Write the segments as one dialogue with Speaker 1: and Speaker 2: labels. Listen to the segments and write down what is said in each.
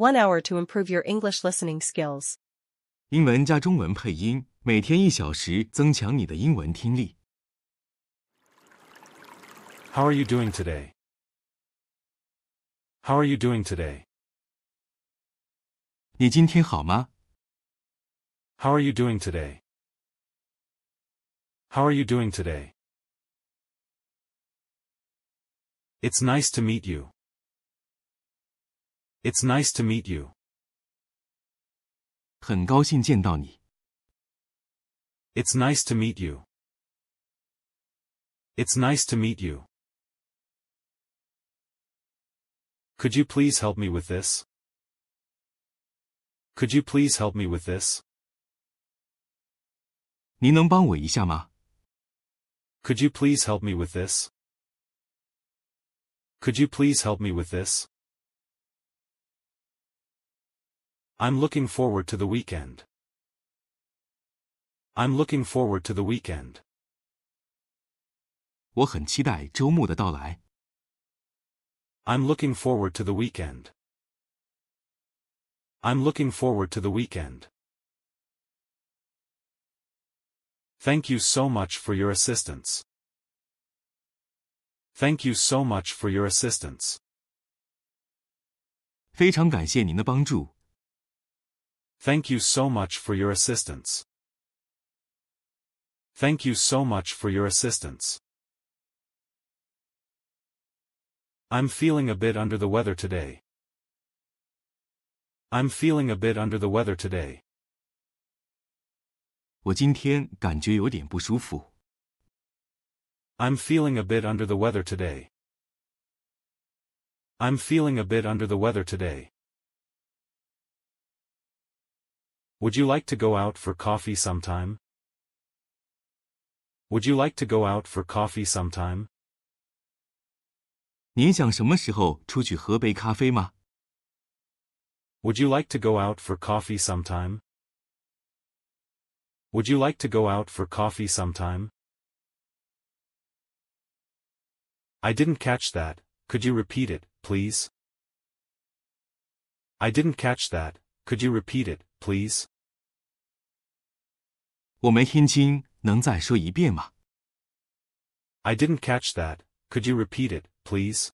Speaker 1: one hour to improve your English listening skills.
Speaker 2: 英文加中文配音，每天一小时，增强你的英文听力。
Speaker 3: How are you doing today? How are you doing today?
Speaker 2: 你今天好吗？
Speaker 3: How are you doing today? How are you doing today? It's nice to meet you. It's nice to meet you.
Speaker 2: 很高兴见到你。
Speaker 3: It's nice to meet you. It's nice to meet you. Could you please help me with this? Could you please help me with this?
Speaker 2: 您能帮我一下吗？
Speaker 3: Could you please help me with this? Could you please help me with this? I'm looking forward to the weekend. I'm looking forward to the weekend.
Speaker 2: 我很期待周末的到来。
Speaker 3: I'm looking forward to the weekend. I'm looking forward to the weekend. Thank you so much for your assistance. Thank you so much for your assistance.
Speaker 2: 非常感谢您的帮助。
Speaker 3: Thank you so much for your assistance. Thank you so much for your assistance. I'm feeling a bit under the weather today. I'm feeling a bit under the weather today.
Speaker 2: 我今天感觉有点不舒服。
Speaker 3: I'm feeling a bit under the weather today. I'm feeling a bit under the weather today. Would you like to go out for coffee sometime? Would you like to go out for coffee sometime?
Speaker 2: 您想什么时候出去喝杯咖啡吗？
Speaker 3: Would you like to go out for coffee sometime? Would you like to go out for coffee sometime? I didn't catch that, could you repeat it, please? I didn't catch that, could you repeat it, please?
Speaker 2: 我没听清，能再说一遍吗？
Speaker 3: I didn't catch that, could you repeat it, please?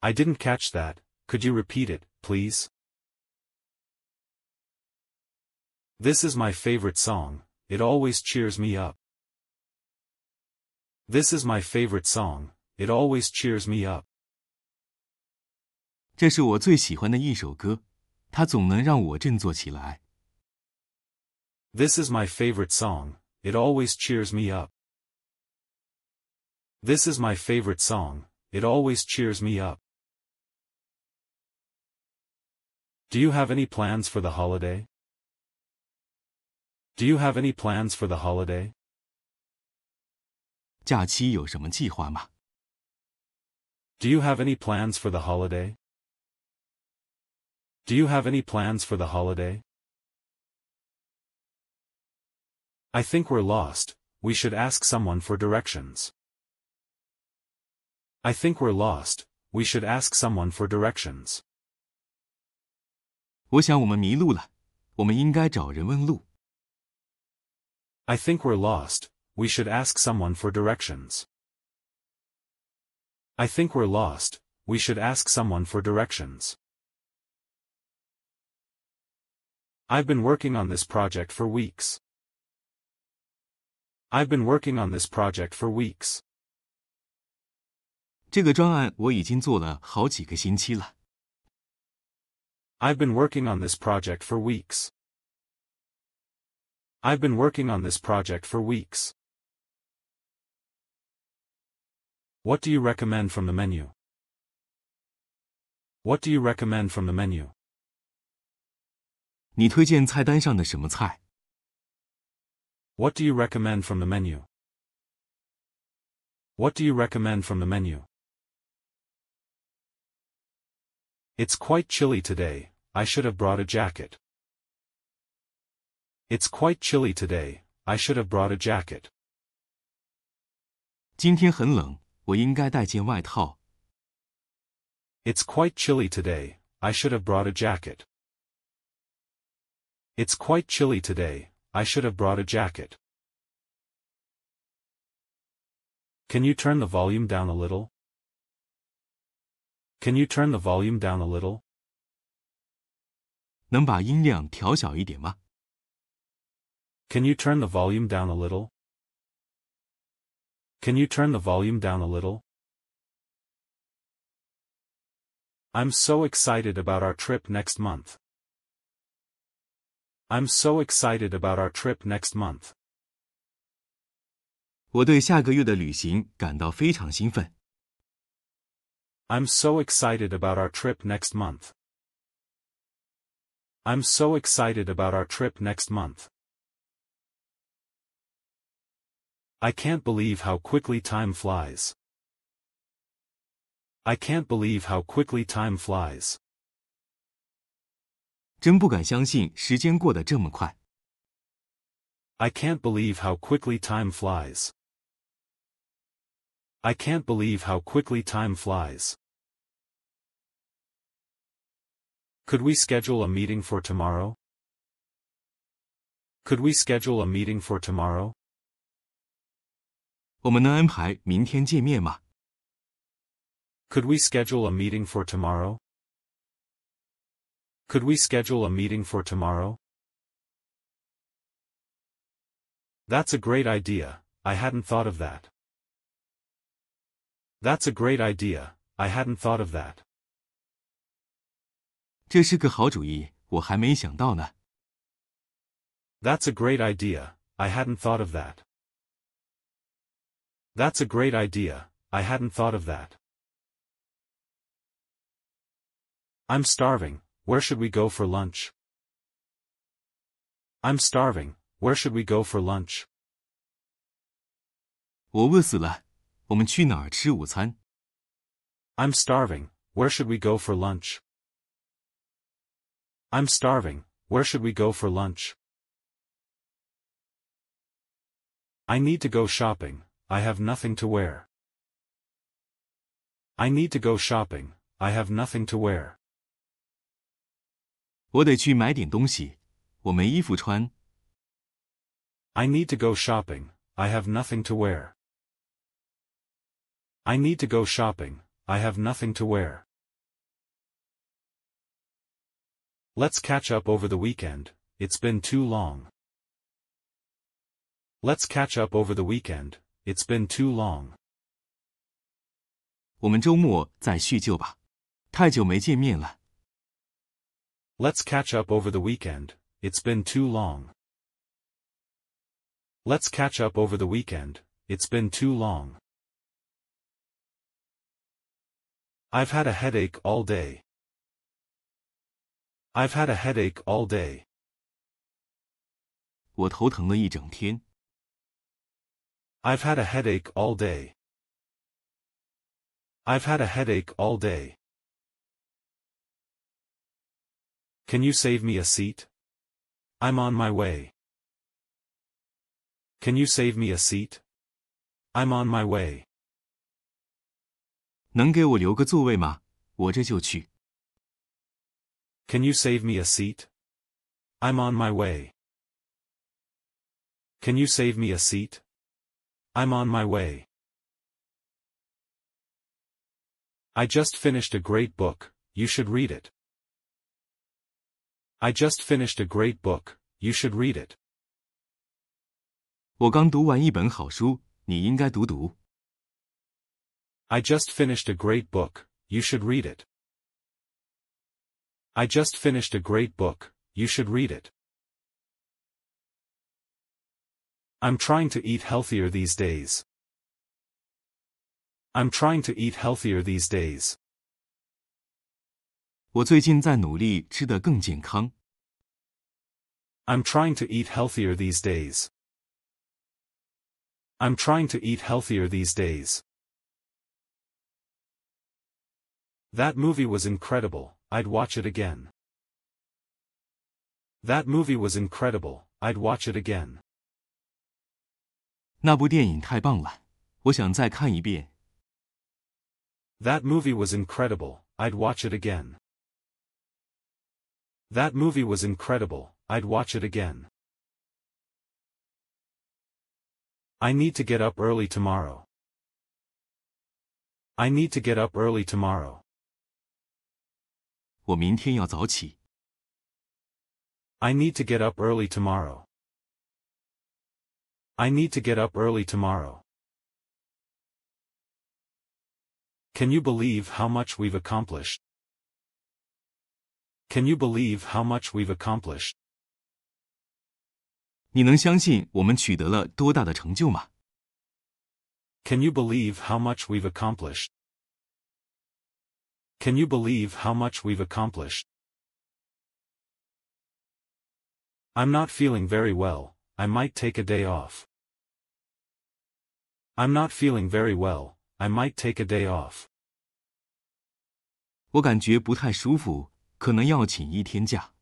Speaker 3: I didn't catch that, could you repeat it, please? This is my favorite song, it always cheers me up. This is my favorite song, it always cheers me up.
Speaker 2: 这是我最喜欢的一首歌，它总能让我振作起来。
Speaker 3: This is my favorite song, it always cheers me up. This is my favorite song, it always cheers me up. Do you have any plans for the holiday? Do you have any plans for the holiday?
Speaker 2: 假期有什么计划吗？
Speaker 3: Do you have any plans for the holiday? Do you have any plans for the holiday? I think we're lost, we should ask someone for directions. I think we're lost, we should ask someone for directions.
Speaker 2: 我想我们迷路了，我们应该找人问路。
Speaker 3: I think we're lost, we should ask someone for directions. I think we're lost, we should ask someone for directions. I've been working on this project for weeks. I've been working on this project for weeks.
Speaker 2: 这个专案我已经做了好几个星期了。
Speaker 3: I've been working on this project for weeks. I've been working on this project for weeks. What do you recommend from the menu? What do you recommend from the menu?
Speaker 2: 你推荐菜单上的什么菜？
Speaker 3: What do you recommend from the menu? What do you recommend from the menu? It's quite chilly today, I should have brought a jacket. It's quite chilly today, I should have brought a jacket.
Speaker 2: 今天很冷，我应该带件外套。
Speaker 3: It's quite chilly today, I should have brought a jacket. It's quite chilly today, I should have brought a jacket. Can you turn the volume down a little? Can you turn the volume down a little?
Speaker 2: 能把音量调小一点吗？
Speaker 3: Can you turn the volume down a little? Can you turn the volume down a little? I'm so excited about our trip next month. I'm so excited about our trip next month.
Speaker 2: 我对下个月的旅行感到非常兴奋。
Speaker 3: I'm so excited about our trip next month. I'm so excited about our trip next month. I can't believe how quickly time flies. I can't believe how quickly time flies.
Speaker 2: 真不敢相信时间过得这么快。
Speaker 3: I can't believe how quickly time flies. I can't believe how quickly time flies. Could we schedule a meeting for tomorrow? Could we schedule a meeting for tomorrow?
Speaker 2: 我们能安排明天见面吗？
Speaker 3: Could we schedule a meeting for tomorrow? Could we schedule a meeting for tomorrow? That's a great idea, I hadn't thought of that. That's a great idea, I hadn't thought of that.
Speaker 2: 这是个好主意，我还没想到呢。
Speaker 3: That's a great idea, I hadn't thought of that. That's a great idea, I hadn't thought of that. I'm starving, where should we go for lunch? I'm starving, where should we go for lunch?
Speaker 2: 我饿死了，我们去哪儿吃午餐？
Speaker 3: I'm starving, where should we go for lunch? I'm starving, where should we go for lunch? I need to go shopping, I have nothing to wear. I need to go shopping, I have nothing to wear.
Speaker 2: 我得去买点东西，我没衣服穿。
Speaker 3: I need to go shopping, I have nothing to wear. I need to go shopping, I have nothing to wear. Let's catch up over the weekend, it's been too long. Let's catch up over the weekend, it's been too long.
Speaker 2: 我们周末再叙旧吧，太久没见面了。
Speaker 3: Let's catch up over the weekend, it's been too long. Let's catch up over the weekend, it's been too long. I've had a headache all day. I've had a headache all day.
Speaker 2: 我头疼了一整天。
Speaker 3: I've had a headache all day. I've had a headache all day. Can you save me a seat? I'm on my way. Can you save me a seat? I'm on my way.
Speaker 2: 能给我留个座位吗？我这就去。
Speaker 3: Can you save me a seat? I'm on my way. Can you save me a seat? I'm on my way. I just finished a great book, you should read it. I just finished a great book, you should read it.
Speaker 2: 我刚读完一本好书，你应该读读。
Speaker 3: I just finished a great book, you should read it. I just finished a great book, you should read it. I'm trying to eat healthier these days. I'm trying to eat healthier these days.
Speaker 2: 我最近在努力吃得更健康。
Speaker 3: I'm trying to eat healthier these days. I'm trying to eat healthier these days. That movie was incredible, I'd watch it again. That movie was incredible, I'd watch it again.
Speaker 2: 那部电影太棒了，我想再看一遍。
Speaker 3: That movie was incredible, I'd watch it again. That movie was incredible, I'd watch it again. I need to get up early tomorrow. I need to get up early tomorrow.
Speaker 2: 我明天要早起。
Speaker 3: I need to get up early tomorrow. I need to get up early tomorrow. Can you believe how much we've accomplished? Can you believe how much we've accomplished?
Speaker 2: 你能相信我们取得了多大的成就吗？
Speaker 3: Can you believe how much we've accomplished? Can you believe how much we've accomplished? I'm not feeling very well, I might take a day off. I'm not feeling very well, I might take a day off.
Speaker 2: 我感觉不太舒服， 可能要请一天假。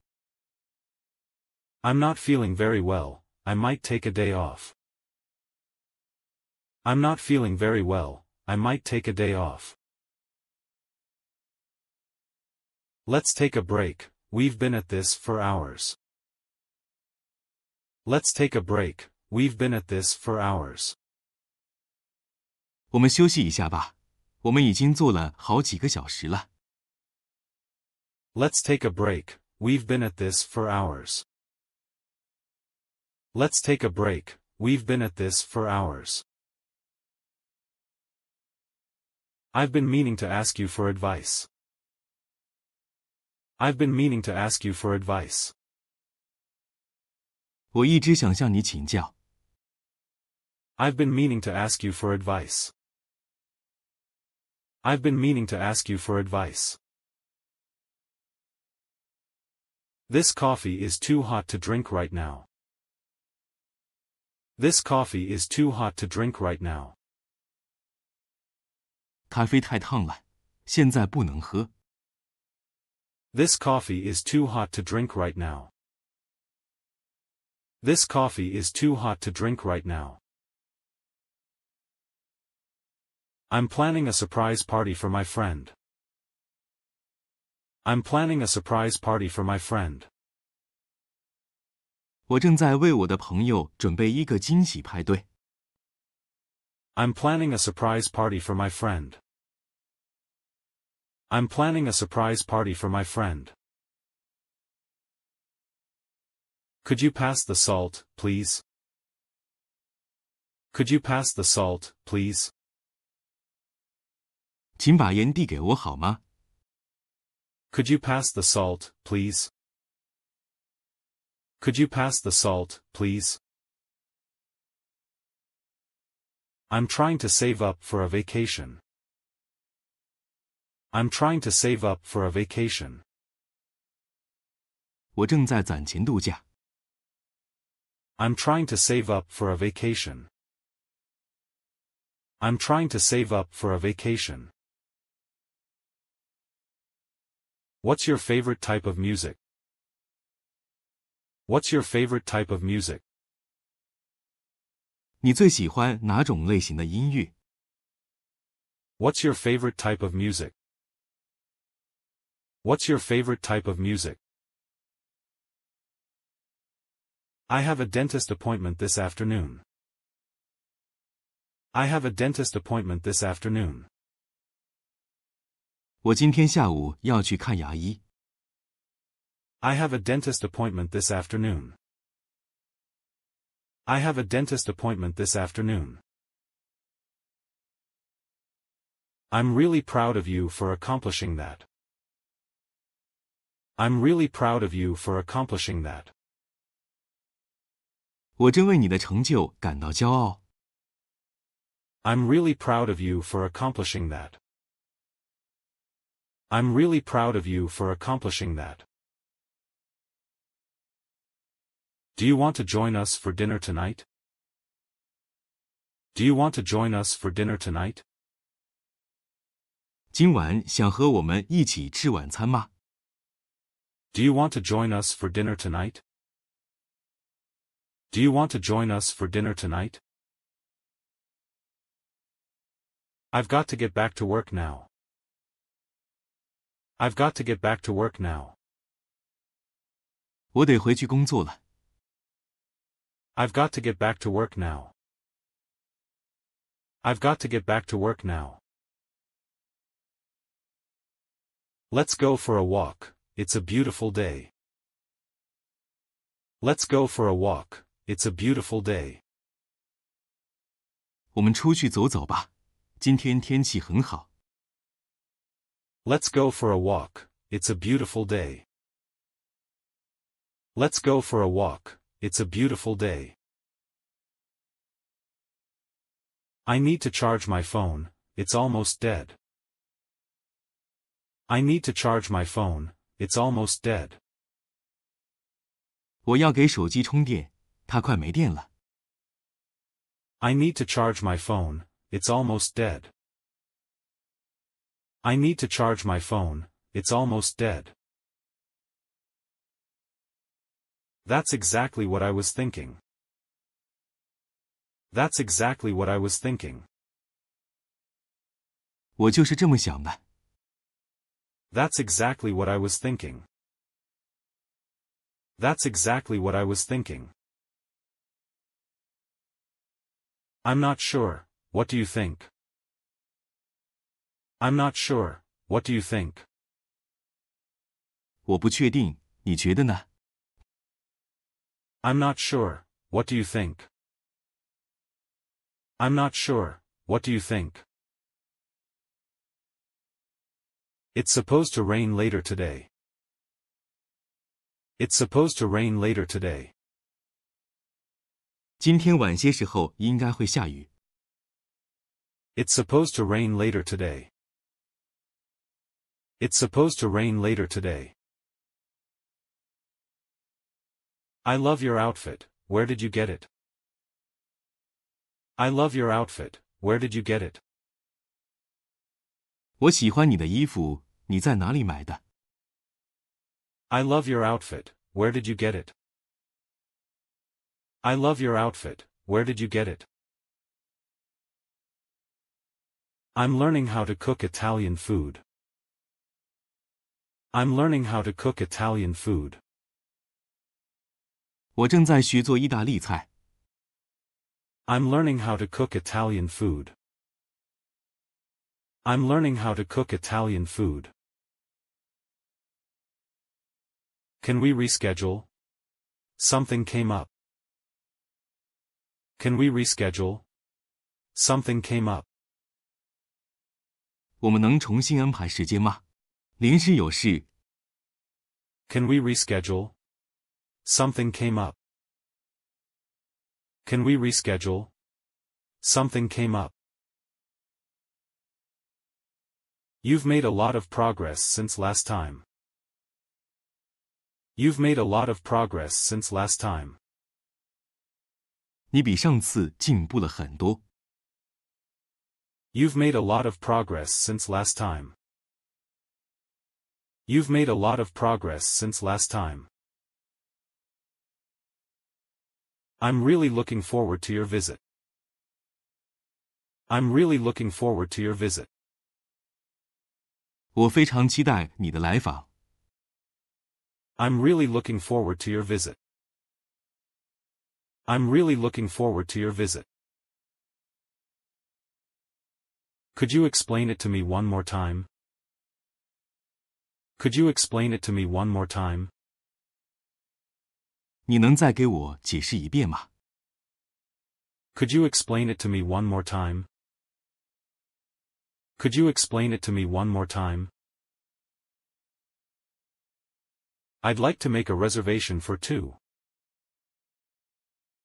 Speaker 3: I'm not feeling very well, I might take a day off. I'm not feeling very well, I might take a day off. Let's take a break, we've been at this for hours. Let's take a break, we've been at this for hours.
Speaker 2: 我们休息一下吧，我们已经做了好几个小时了。
Speaker 3: Let's take a break, we've been at this for hours. Let's take a break, we've been at this for hours. I've been meaning to ask you for advice. I've been meaning to ask you for advice.
Speaker 2: 我一直想向你请教，
Speaker 3: I've been meaning to ask you for advice. I've been meaning to ask you for advice. This coffee is too hot to drink right now. This coffee is too hot to drink right now.
Speaker 2: 咖啡太烫了，现在不能喝。
Speaker 3: This coffee is too hot to drink right now. This coffee is too hot to drink right now. I'm planning a surprise party for my friend. I'm planning a surprise party for my friend.
Speaker 2: 我正在为我的朋友准备一个惊喜派对。
Speaker 3: I'm planning a surprise party for my friend. I'm planning a surprise party for my friend. Could you pass the salt, please? Could you pass the salt, please?
Speaker 2: 请把盐递给我好吗？
Speaker 3: Could you pass the salt, please? Could you pass the salt, please? I'm trying to save up for a vacation. I'm trying to save up for a vacation.
Speaker 2: 我正在攒钱度假。
Speaker 3: I'm trying to save up for a vacation. I'm trying to save up for a vacation. What's your favorite type of music? What's your favorite type of music?
Speaker 2: 你最喜欢哪种类型的音乐？
Speaker 3: What's your favorite type of music? What's your favorite type of music? I have a dentist appointment this afternoon. I have a dentist appointment this afternoon.
Speaker 2: 我今天下午要去看牙医。
Speaker 3: I have a dentist appointment this afternoon. I have a dentist appointment this afternoon. I'm really proud of you for accomplishing that. I'm really proud of you for accomplishing that.
Speaker 2: 我真为你的成就感到骄傲。
Speaker 3: I'm really proud of you for accomplishing that. I'm really proud of you for accomplishing that. Do you want to join us for dinner tonight? Do you want to join us for dinner tonight?
Speaker 2: 今晚想和我们一起吃晚餐吗？
Speaker 3: Do you want to join us for dinner tonight? Do you want to join us for dinner tonight? I've got to get back to work now. I've got to get back to work now.
Speaker 2: 我得回去工作了。
Speaker 3: I've got to get back to work now. I've got to get back to work now. Let's go for a walk, it's a beautiful day. Let's go for a walk, it's a beautiful day.
Speaker 2: 我们出去走走吧，今天天气很好。
Speaker 3: Let's go for a walk, it's a beautiful day. Let's go for a walk, it's a beautiful day. I need to charge my phone, it's almost dead. I need to charge my phone, it's almost dead.
Speaker 2: 我要给手机充电，它快没电了。
Speaker 3: I need to charge my phone, it's almost dead. I need to charge my phone, it's almost dead. That's exactly what I was thinking. That's exactly what I was thinking.
Speaker 2: 我就是这么想的。
Speaker 3: That's exactly what I was thinking. That's exactly what I was thinking. I'm not sure, what do you think? I'm not sure, what do you think?
Speaker 2: 我不确定，你觉得呢？
Speaker 3: I'm not sure, what do you think? I'm not sure, what do you think? It's supposed to rain later today. It's supposed to rain later today.
Speaker 2: 今天晚些时候应该会下雨。
Speaker 3: It's supposed to rain later today. It's supposed to rain later today. I love your outfit, where did you get it? I love your outfit, where did you get it?
Speaker 2: 我喜欢你的衣服，你在哪里买的？
Speaker 3: I love your outfit, where did you get it? I love your outfit, where did you get it? I'm learning how to cook Italian food. I'm learning how to cook Italian food.
Speaker 2: 我正在学做意大利菜。
Speaker 3: I'm learning how to cook Italian food. I'm learning how to cook Italian food. Can we reschedule? Something came up. Can we reschedule? Something came up.
Speaker 2: 我们能重新安排时间吗？ 临时有事，
Speaker 3: Can we reschedule? Something came up. Can we reschedule? Something came up. You've made a lot of progress since last time. You've made a lot of progress since last time.
Speaker 2: 你比上次进步了很多。
Speaker 3: You've made a lot of progress since last time. You've made a lot of progress since last time. I'm really looking forward to your visit. I'm really looking forward to your visit.
Speaker 2: 我非常期待你的来访。
Speaker 3: I'm really looking forward to your visit. I'm really looking forward to your visit. Could you explain it to me one more time? Could you explain it to me one more time?
Speaker 2: 你能再给我解释一遍吗？
Speaker 3: Could you explain it to me one more time? Could you explain it to me one more time? I'd like to make a reservation for two.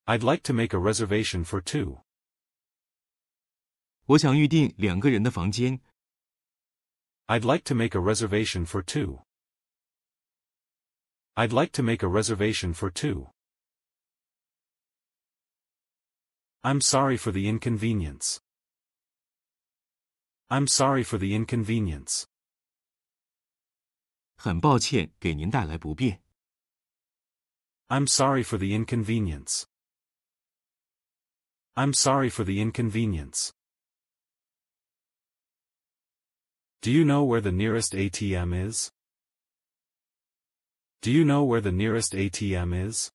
Speaker 3: I'd like to make a reservation for two.
Speaker 2: 我想预定两个人的房间。
Speaker 3: I'd like to make a reservation for two. I'd like to make a reservation for two. I'm sorry for the inconvenience. I'm sorry for the inconvenience.
Speaker 2: 很抱歉给您带来不便。
Speaker 3: I'm sorry for the inconvenience. I'm sorry for the inconvenience. Do you know where the nearest ATM is? Do you know where the nearest ATM is?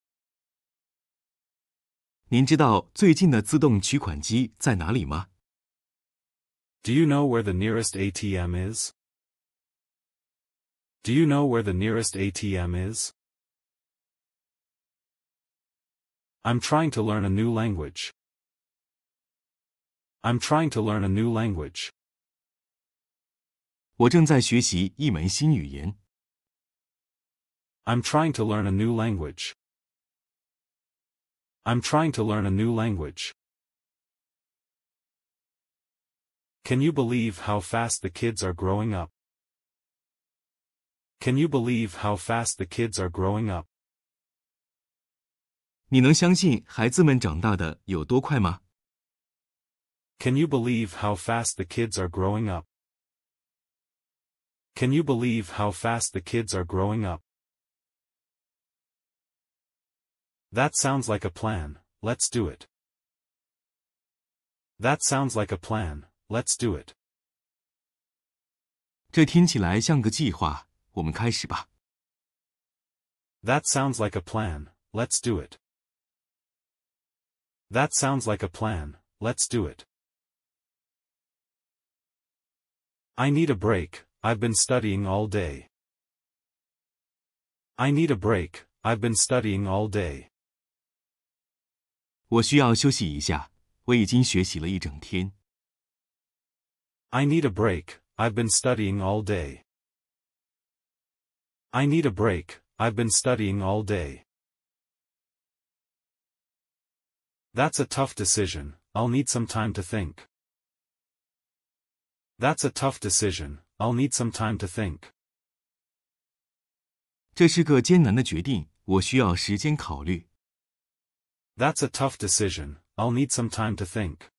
Speaker 2: 您知道最近的自动取款机在哪里吗？
Speaker 3: Do you know where the nearest ATM is? Do you know where the nearest ATM is? I'm trying to learn a new language. I'm trying to learn a new language.
Speaker 2: 我正在学习一门新语言。
Speaker 3: I'm trying to learn a new language. I'm trying to learn a new language. Can you believe how fast the kids are growing up? Can you believe how fast the kids are growing up?
Speaker 2: 你能相信孩子们长大的有多快吗？
Speaker 3: Can you believe how fast the kids are growing up? Can you believe how fast the kids are growing up? That sounds like a plan, let's do it. That sounds like a plan, let's do it.
Speaker 2: 这听起来像个计划，我们开始吧。
Speaker 3: That sounds like a plan, let's do it. That sounds like a plan, let's do it. I need a break, I've been studying all day. I need a break, I've been studying all day.
Speaker 2: 我需要休息一下，我已经学习了一整天。
Speaker 3: I need a break, I've been studying all day. I need a break, I've been studying all day. That's a tough decision, I'll need some time to think. That's a tough decision, I'll need some time to think.
Speaker 2: 这是个艰难的决定，我需要时间考虑。
Speaker 3: That's a tough decision, I'll need some time to think.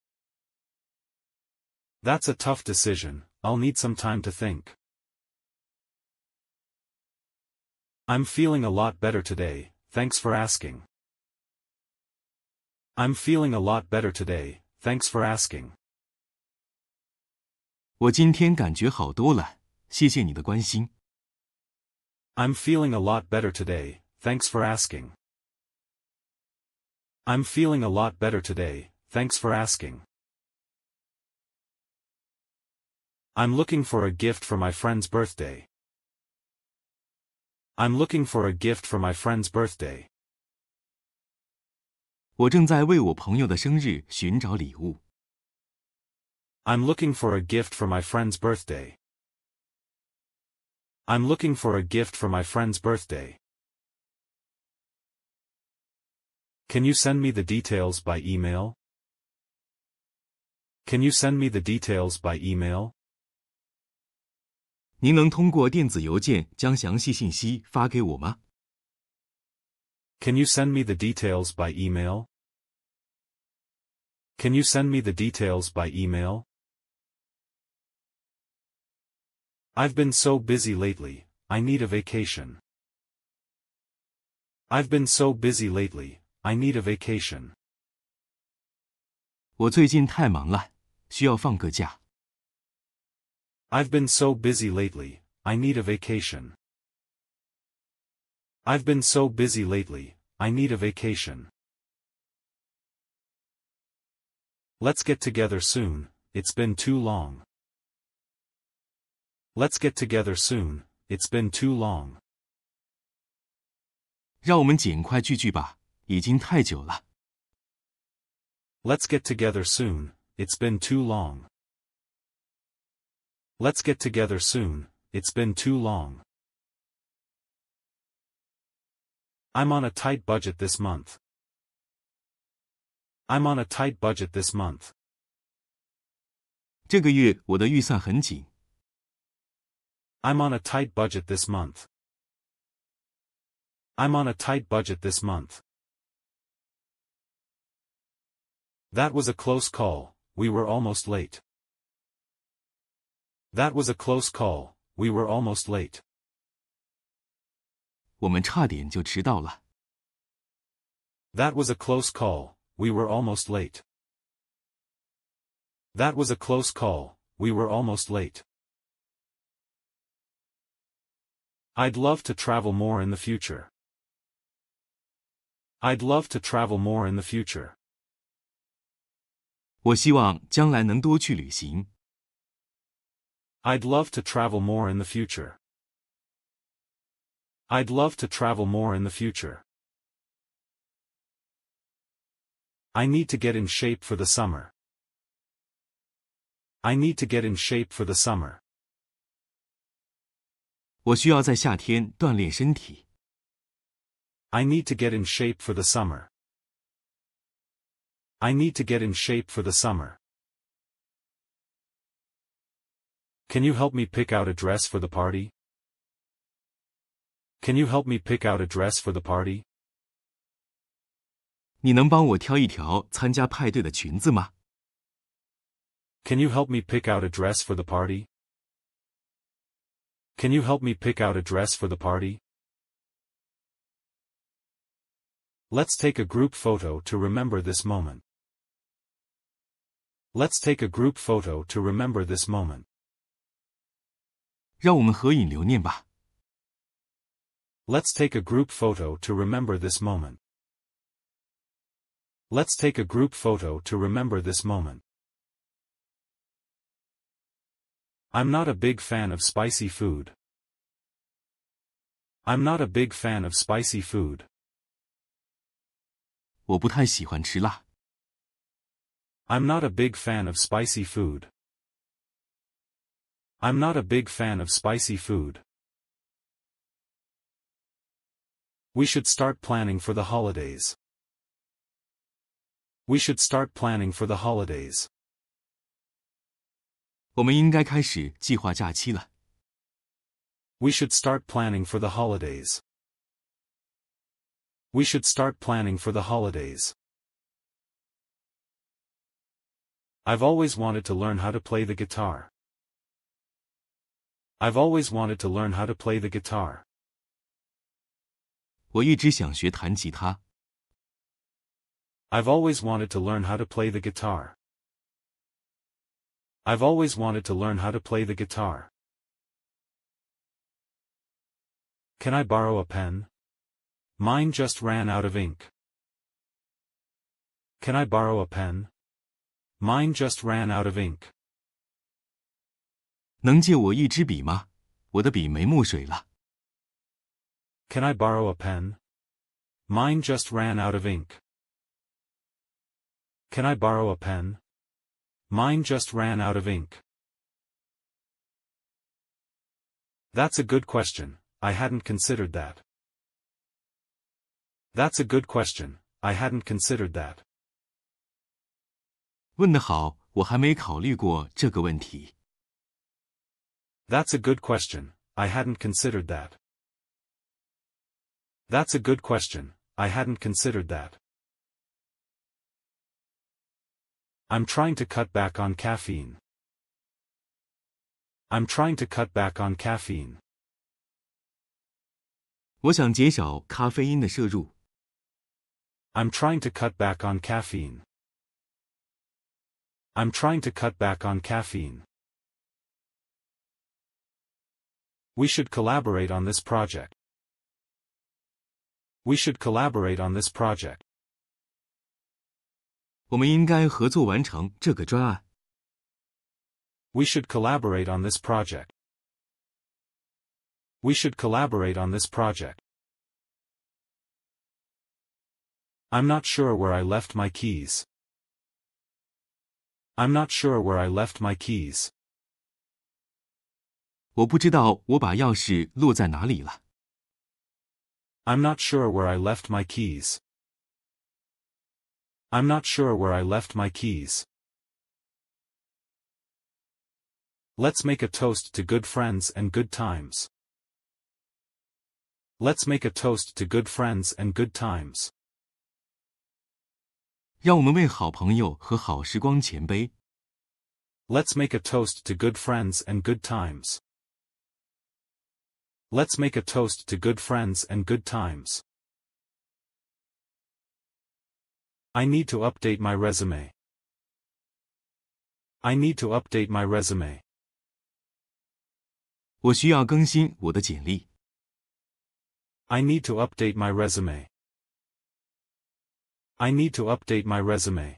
Speaker 3: That's a tough decision, I'll need some time to think. I'm feeling a lot better today, thanks for asking. I'm feeling a lot better today, thanks for asking.
Speaker 2: 我今天感觉好多了，谢谢你的关心。
Speaker 3: I'm feeling a lot better today, thanks for asking. I'm feeling a lot better today, thanks for asking. I'm looking for a gift for my friend's birthday. I'm looking for a gift for my friend's birthday.
Speaker 2: 我正在为我朋友的生日寻找礼物。
Speaker 3: I'm looking for a gift for my friend's birthday. I'm looking for a gift for my friend's birthday. Can you send me the details by email? Can you send me the details by email?
Speaker 2: 您能通过电子邮件将详细信息发给我吗？
Speaker 3: Can you send me the details by email? Can you send me the details by email? I've been so busy lately, I need a vacation. I've been so busy lately, I need a vacation.
Speaker 2: 我最近太忙了，需要放个假。
Speaker 3: I've been so busy lately, I need a vacation. I've been so busy lately, I need a vacation. Let's get together soon, it's been too long. Let's get together soon, it's been too long.
Speaker 2: 让我们尽快聚聚吧，已经太久了。
Speaker 3: Let's get together soon, it's been too long. Let's get together soon, it's been too long. I'm on a tight budget this month. I'm on a tight budget this month.
Speaker 2: 这个月我的预算很紧，
Speaker 3: I'm on a tight budget this month. I'm on a tight budget this month. That was a close call, we were almost late. That was a close call, we were almost late.
Speaker 2: 我们差点就迟到了。
Speaker 3: That was a close call, we were almost late. That was a close call, we were almost late. I'd love to travel more in the future. I'd love to travel more in the future.
Speaker 2: 我希望将来能多去旅行。
Speaker 3: I'd love to travel more in the future. I'd love to travel more in the future. I need to get in shape for the summer. I need to get in shape for the summer.
Speaker 2: 我需要在夏天锻炼身体。
Speaker 3: I need to get in shape for the summer. I need to get in shape for the summer. Can you help me pick out a dress for the party? Can you help me pick out a dress for the party?
Speaker 2: 你能帮我挑一条参加派对的裙子吗？
Speaker 3: Can you help me pick out a dress for the party? Can you help me pick out a dress for the party? Let's take a group photo to remember this moment. Let's take a group photo to remember this moment.
Speaker 2: 让我们合影留念吧。
Speaker 3: Let's take a group photo to remember this moment. Let's take a group photo to remember this moment. I'm not a big fan of spicy food. I'm not a big fan of spicy food.
Speaker 2: 我不太喜欢吃辣。
Speaker 3: I'm not a big fan of spicy food. I'm not a big fan of spicy food. We should start planning for the holidays. We should start planning for the holidays.
Speaker 2: 我们应该开始计划假期了。
Speaker 3: We should start planning for the holidays. We should start planning for the holidays. I've always wanted to learn how to play the guitar. I've always wanted to learn how to play the guitar.
Speaker 2: 我一直想学弹吉他。
Speaker 3: I've always wanted to learn how to play the guitar. I've always wanted to learn how to play the guitar. Can I borrow a pen? Mine just ran out of ink. Can I borrow a pen? Mine just ran out of ink.
Speaker 2: 能借我一支笔吗？我的笔没墨水了。
Speaker 3: Can I borrow a pen? Mine just ran out of ink. Can I borrow a pen? Mine just ran out of ink. That's a good question, I hadn't considered that. That's a good question, I hadn't considered that.
Speaker 2: 问得好，我还没考虑过这个问题。
Speaker 3: That's a good question, I hadn't considered that. That's a good question, I hadn't considered that. I'm trying to cut back on caffeine. I'm trying to cut back on caffeine.
Speaker 2: 我想减少咖啡因的摄入。
Speaker 3: I'm trying to cut back on caffeine. I'm trying to cut back on caffeine. We should collaborate on this project. We should collaborate on this project.
Speaker 2: 我们应该合作完成这个专案。
Speaker 3: We should collaborate on this project. We should collaborate on this project. I'm not sure where I left my keys. I'm not sure where I left my keys.
Speaker 2: 我不知道我把钥匙落在哪里了。
Speaker 3: I'm not sure where I left my keys. I'm not sure where I left my keys. Let's make a toast to good friends and good times. Let's make a toast to good friends and good times.
Speaker 2: 让我们为好朋友和好时光前杯。
Speaker 3: Let's make a toast to good friends and good times. Let's make a toast to good friends and good times. I need to update my resume. I need to update my resume.
Speaker 2: 我需要更新我的简历。
Speaker 3: I need to update my resume. I need to update my resume.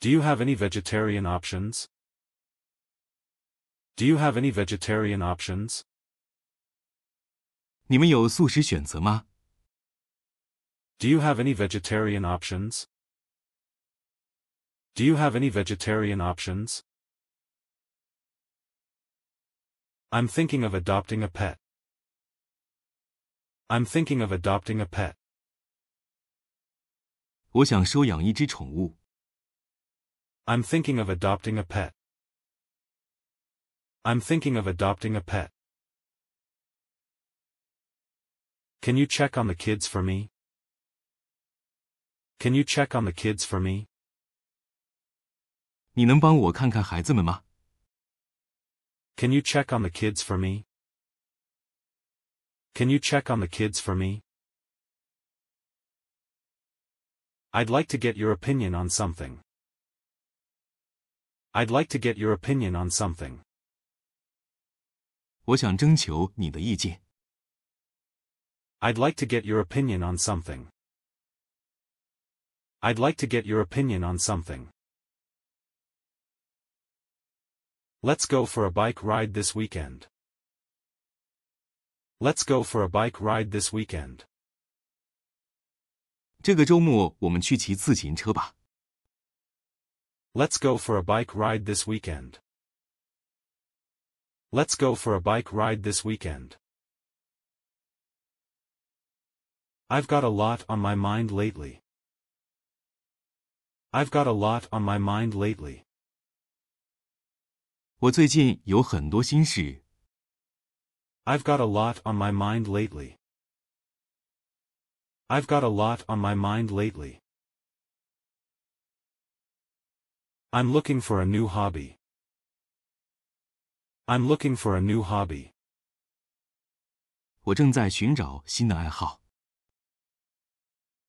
Speaker 3: Do you have any vegetarian options? Do you have any vegetarian options?
Speaker 2: 你们有素食选择吗？
Speaker 3: Do you have any vegetarian options? Do you have any vegetarian options? I'm thinking of adopting a pet. I'm thinking of adopting a pet.
Speaker 2: 我想收养一只宠物。
Speaker 3: I'm thinking of adopting a pet. I'm thinking of adopting a pet. Can you check on the kids for me? Can you check on the kids for me?
Speaker 2: 你能帮我看看孩子们吗？
Speaker 3: Can you check on the kids for me? Can you check on the kids for me? I'd like to get your opinion on something. I'd like to get your opinion on something.
Speaker 2: 我想征求你的意见。
Speaker 3: I'd like to get your opinion on something. I'd like to get your opinion on something. Let's go for a bike ride this weekend. Let's go for a bike ride this weekend.
Speaker 2: 这个周末我们去骑自行车吧。
Speaker 3: Let's go for a bike ride this weekend. Let's go for a bike ride this weekend. I've got a lot on my mind lately. I've got a lot on my mind lately.
Speaker 2: 我最近有很多心事，
Speaker 3: I've got a lot on my mind lately. I've got a lot on my mind lately. I'm looking for a new hobby. I'm looking for a new hobby.
Speaker 2: 我正在寻找新的爱好。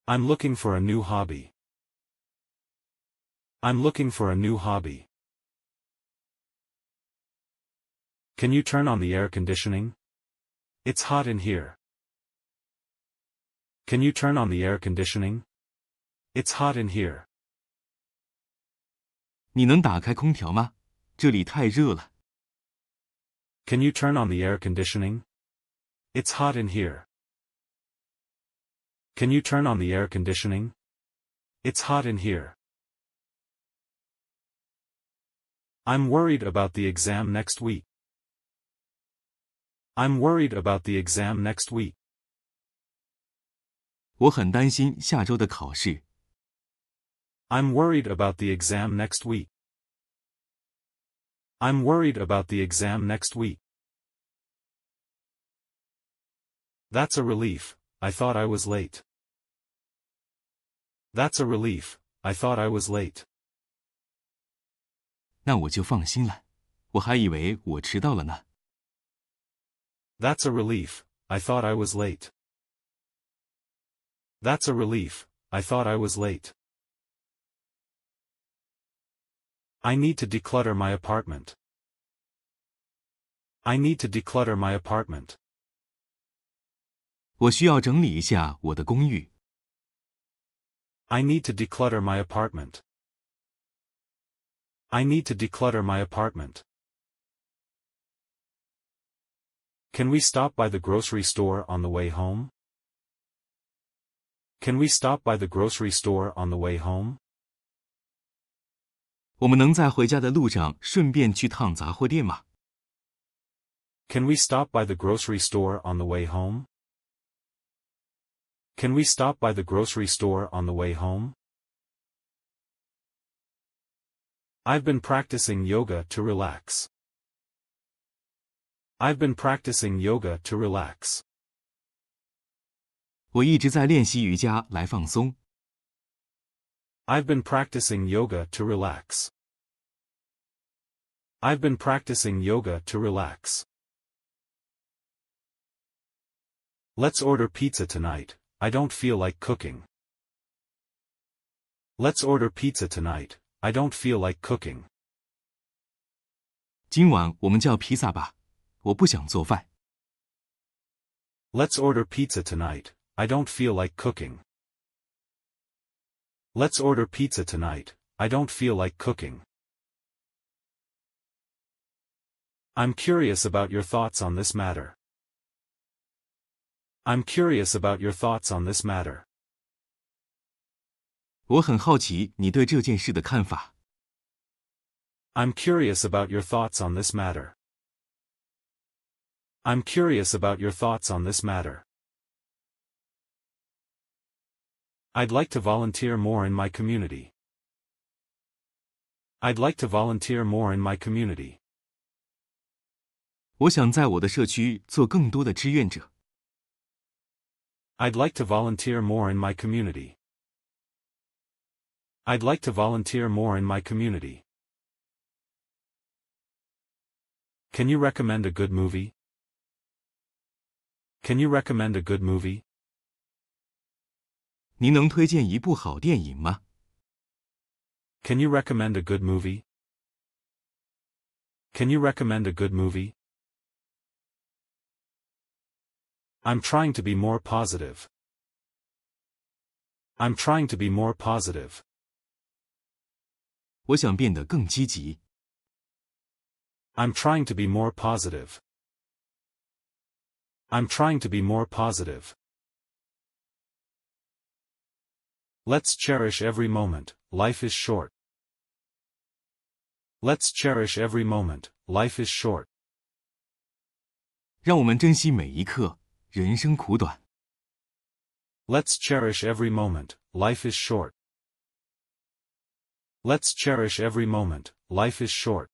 Speaker 3: I'm looking for a new hobby. I'm looking for a new hobby. Can you turn on the air conditioning? It's hot in here. Can you turn on the air conditioning? It's hot in here.
Speaker 2: 你能打开空调吗？这里太热了。
Speaker 3: Can you turn on the air conditioning? It's hot in here. Can you turn on the air conditioning? It's hot in here. I'm worried about the exam next week. I'm worried about the exam next week.
Speaker 2: 我很担心下周的考试。
Speaker 3: I'm worried about the exam next week. I'm worried about the exam next week. That's a relief, I thought I was late. That's a relief, I thought I was late.
Speaker 2: 那我就放心了，我还以为我迟到了呢。
Speaker 3: That's a relief, I thought I was late. That's a relief, I thought I was late. I need to declutter my apartment. I need to declutter my apartment.
Speaker 2: 我需要整理一下我的公寓。
Speaker 3: I need to declutter my apartment. I need to declutter my apartment. Can we stop by the grocery store on the way home? Can we stop by the grocery store on the way home?
Speaker 2: 我们能在回家的路上顺便去趟杂货店吗？
Speaker 3: Can we stop by the grocery store on the way home? Can we stop by the grocery store on the way home? I've been practicing yoga to relax. I've been practicing yoga to relax.
Speaker 2: 我一直在练习瑜伽来放松。
Speaker 3: I've been practicing yoga to relax. I've been practicing yoga to relax. Let's order pizza tonight, I don't feel like cooking. Let's order pizza tonight, I don't feel like cooking.
Speaker 2: 今晚我们叫披萨吧，我不想做饭。
Speaker 3: Let's order pizza tonight, I don't feel like cooking. Let's order pizza tonight, I don't feel like cooking. I'm curious about your thoughts on this matter. I'm curious about your thoughts on this matter.
Speaker 2: 我很好奇你对这件事的看法。
Speaker 3: I'm curious about your thoughts on this matter. I'm curious about your thoughts on this matter. I'd like to volunteer more in my community. I'd like to volunteer more in my community.
Speaker 2: 我想在我的社区做更多的志愿者。
Speaker 3: I'd like to volunteer more in my community. I'd like to volunteer more in my community. Can you recommend a good movie? Can you recommend a good movie?
Speaker 2: 您能推荐一部好电影吗？
Speaker 3: Can you recommend a good movie? Can you recommend a good movie? I'm trying to be more positive. I'm trying to be more positive.
Speaker 2: 我想变得更积极。
Speaker 3: I'm trying to be more positive. I'm trying to be more positive. Let's cherish every moment, life is short. Let's cherish every moment, life is short.
Speaker 2: 让我们珍惜每一刻，人生苦短。
Speaker 3: Let's cherish every moment, life is short. Let's cherish every moment, life is short.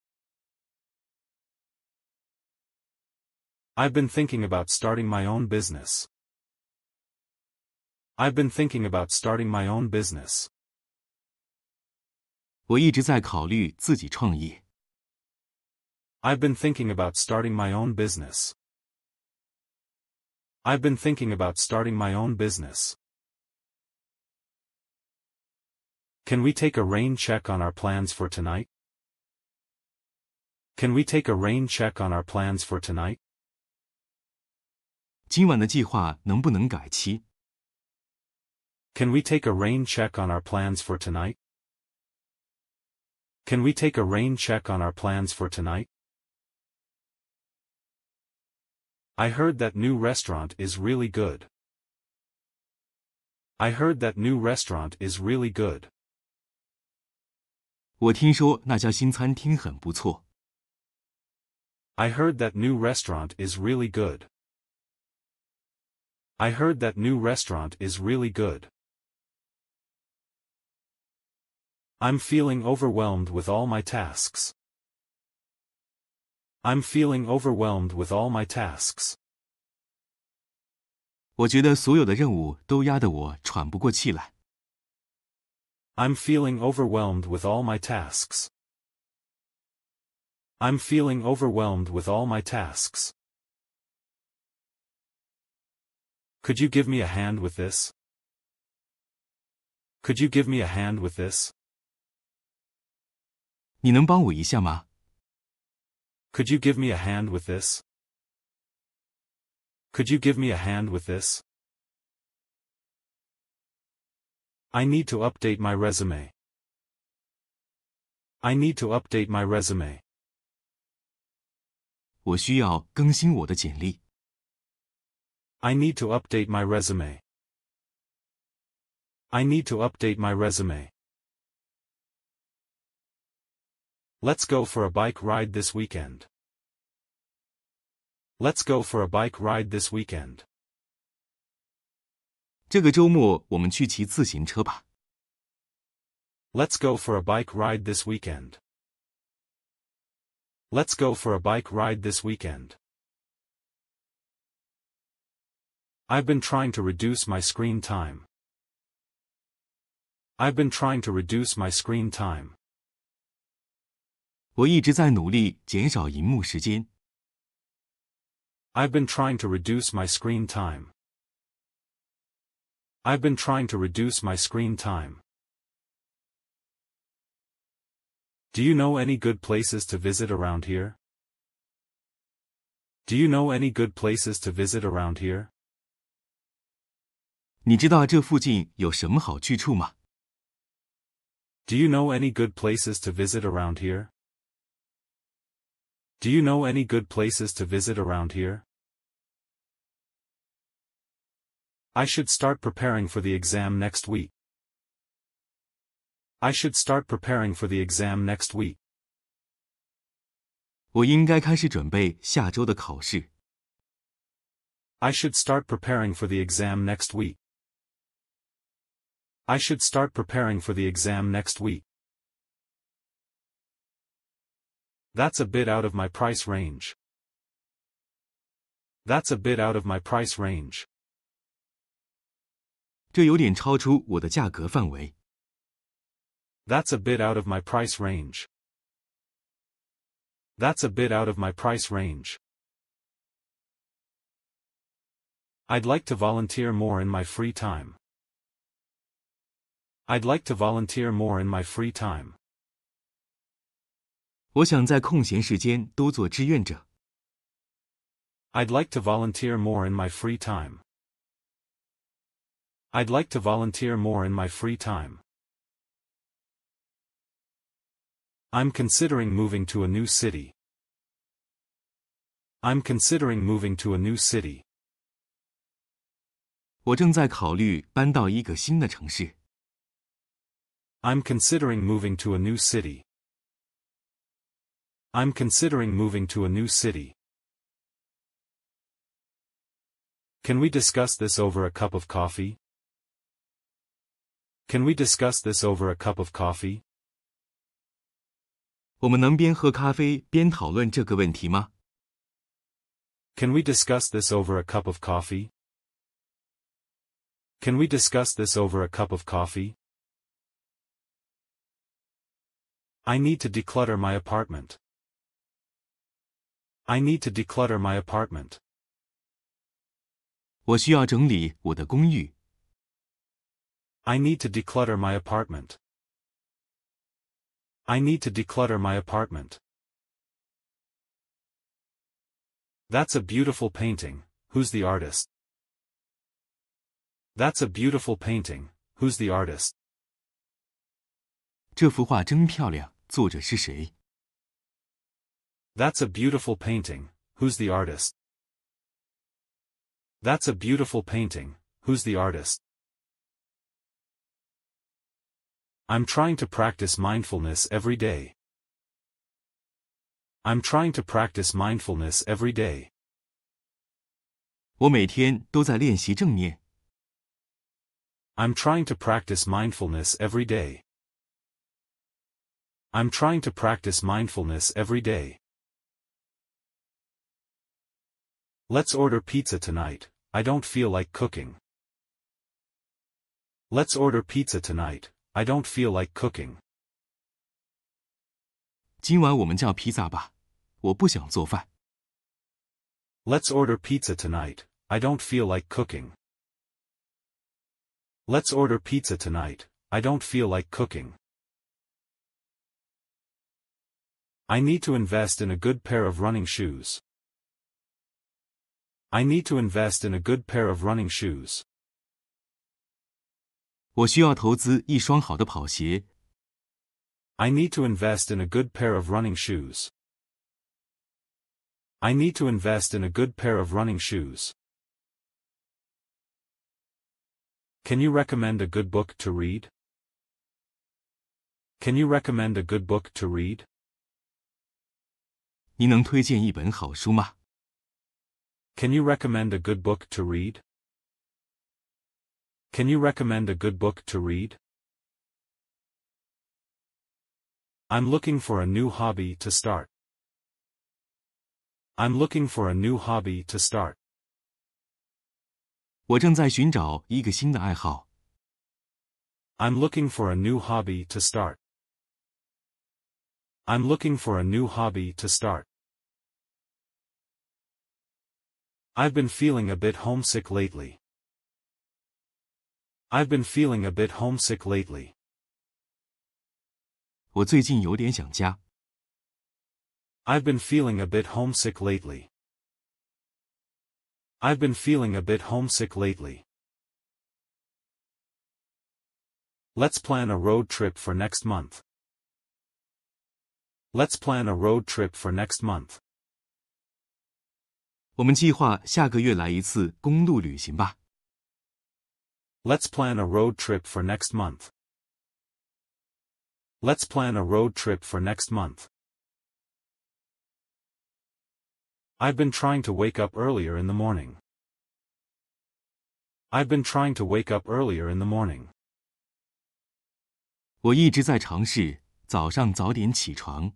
Speaker 3: I've been thinking about starting my own business. I've been thinking about starting my own business.
Speaker 2: 我一直在考虑自己创业。
Speaker 3: I've been thinking about starting my own business. I've been thinking about starting my own business. Can we take a rain check on our plans for tonight? Can we take a rain check on our plans for tonight?
Speaker 2: 今晚的计划能不能改期？
Speaker 3: Can we take a rain check on our plans for tonight? Can we take a rain check on our plans for tonight? I heard that new restaurant is really good. I heard that new restaurant is really good.
Speaker 2: 我听说那家新餐厅很不错。
Speaker 3: I heard that new restaurant is really good. I heard that new restaurant is really good. I'm feeling overwhelmed with all my tasks. I'm feeling overwhelmed with all my tasks.
Speaker 2: 我觉得所有的任务都压得我喘不过气来。
Speaker 3: I'm feeling overwhelmed with all my tasks. I'm feeling overwhelmed with all my tasks. Could you give me a hand with this? Could you give me a hand with this?
Speaker 2: 你能帮我一下吗？
Speaker 3: Could you give me a hand with this? Could you give me a hand with this? I need to update my resume. I need to update my resume.
Speaker 2: 我需要更新我的简历。
Speaker 3: I need to update my resume. I need to update my resume. Let's go for a bike ride this weekend. Let's go for a bike ride this weekend.
Speaker 2: 这个周末我们去骑自行车吧。
Speaker 3: Let's go for a bike ride this weekend. Let's go for a bike ride this weekend. I've been trying to reduce my screen time. I've been trying to reduce my screen time.
Speaker 2: 我一直在努力减少荧幕时间。
Speaker 3: I've been trying to reduce my screen time. I've been trying to reduce my screen time. Do you know any good places to visit around here? Do you know any good places to visit around here?
Speaker 2: 你知道这附近有什么好去处吗？
Speaker 3: Do you know any good places to visit around here? Do you know any good places to visit around here? I should start preparing for the exam next week. I should start preparing for the exam next week.
Speaker 2: 我应该开始准备下周的考试。
Speaker 3: I should start preparing for the exam next week. I should start preparing for the exam next week. That's a bit out of my price range. That's a bit out of my price range.
Speaker 2: 这有点超出我的价格范围。
Speaker 3: That's a bit out of my price range. That's a bit out of my price range. I'd like to volunteer more in my free time. I'd like to volunteer more in my free time.
Speaker 2: 我想在空闲时间多做志愿者。
Speaker 3: I'd like to volunteer more in my free time. I'd like to volunteer more in my free time. I'm considering moving to a new city. I'm considering moving to a new city.
Speaker 2: 我正在考虑搬到一个新的城市。
Speaker 3: I'm considering moving to a new city. I'm considering moving to a new city. Can we discuss this over a cup of coffee? Can we discuss this over a cup of coffee?
Speaker 2: 我们能边喝咖啡边讨论这个问题吗？
Speaker 3: Can we discuss this over a cup of coffee? Can we discuss this over a cup of coffee? I need to declutter my apartment. I need to declutter my apartment.
Speaker 2: 我需要整理我的公寓。
Speaker 3: I need to declutter my apartment. I need to declutter my apartment. That's a beautiful painting, who's the artist? That's a beautiful painting, who's the artist?
Speaker 2: 这幅画真漂亮，作者是谁？
Speaker 3: That's a beautiful painting, who's the artist? That's a beautiful painting, who's the artist? I'm trying to practice mindfulness every day. I'm trying to practice mindfulness every day.
Speaker 2: 我每天都在练习正念。
Speaker 3: I'm trying to practice mindfulness every day. I'm trying to practice mindfulness every day. Let's order pizza tonight, I don't feel like cooking. Let's order pizza tonight, I don't feel like cooking.
Speaker 2: 今晚我们叫披萨吧，我不想做饭。
Speaker 3: Let's order pizza tonight, I don't feel like cooking. Let's order pizza tonight, I don't feel like cooking. I need to invest in a good pair of running shoes. I need to invest in a good pair of running shoes.
Speaker 2: 我需要投资一双好的跑鞋。
Speaker 3: I need to invest in a good pair of running shoes. I need to invest in a good pair of running shoes. Can you recommend a good book to read? Can you recommend a good book to read?
Speaker 2: 你能推荐一本好书吗？
Speaker 3: Can you recommend a good book to read? Can you recommend a good book to read? I'm looking for a new hobby to start. I'm looking for a new hobby to start.
Speaker 2: 我正在寻找一个新的爱好。
Speaker 3: I'm looking for a new hobby to start. I'm looking for a new hobby to start. I've been feeling a bit homesick lately. I've been feeling a bit homesick lately.
Speaker 2: 我最近有点想家。
Speaker 3: I've been feeling a bit homesick lately. I've been feeling a bit homesick lately. Let's plan a road trip for next month. Let's plan a road trip for next month.
Speaker 2: 我们计划下个月来一次公路旅行吧。
Speaker 3: Let's plan a road trip for next month. Let's plan a road trip for next month. I've been trying to wake up earlier in the morning. I've been trying to wake up earlier in the morning.
Speaker 2: 我一直在尝试早上早点起床。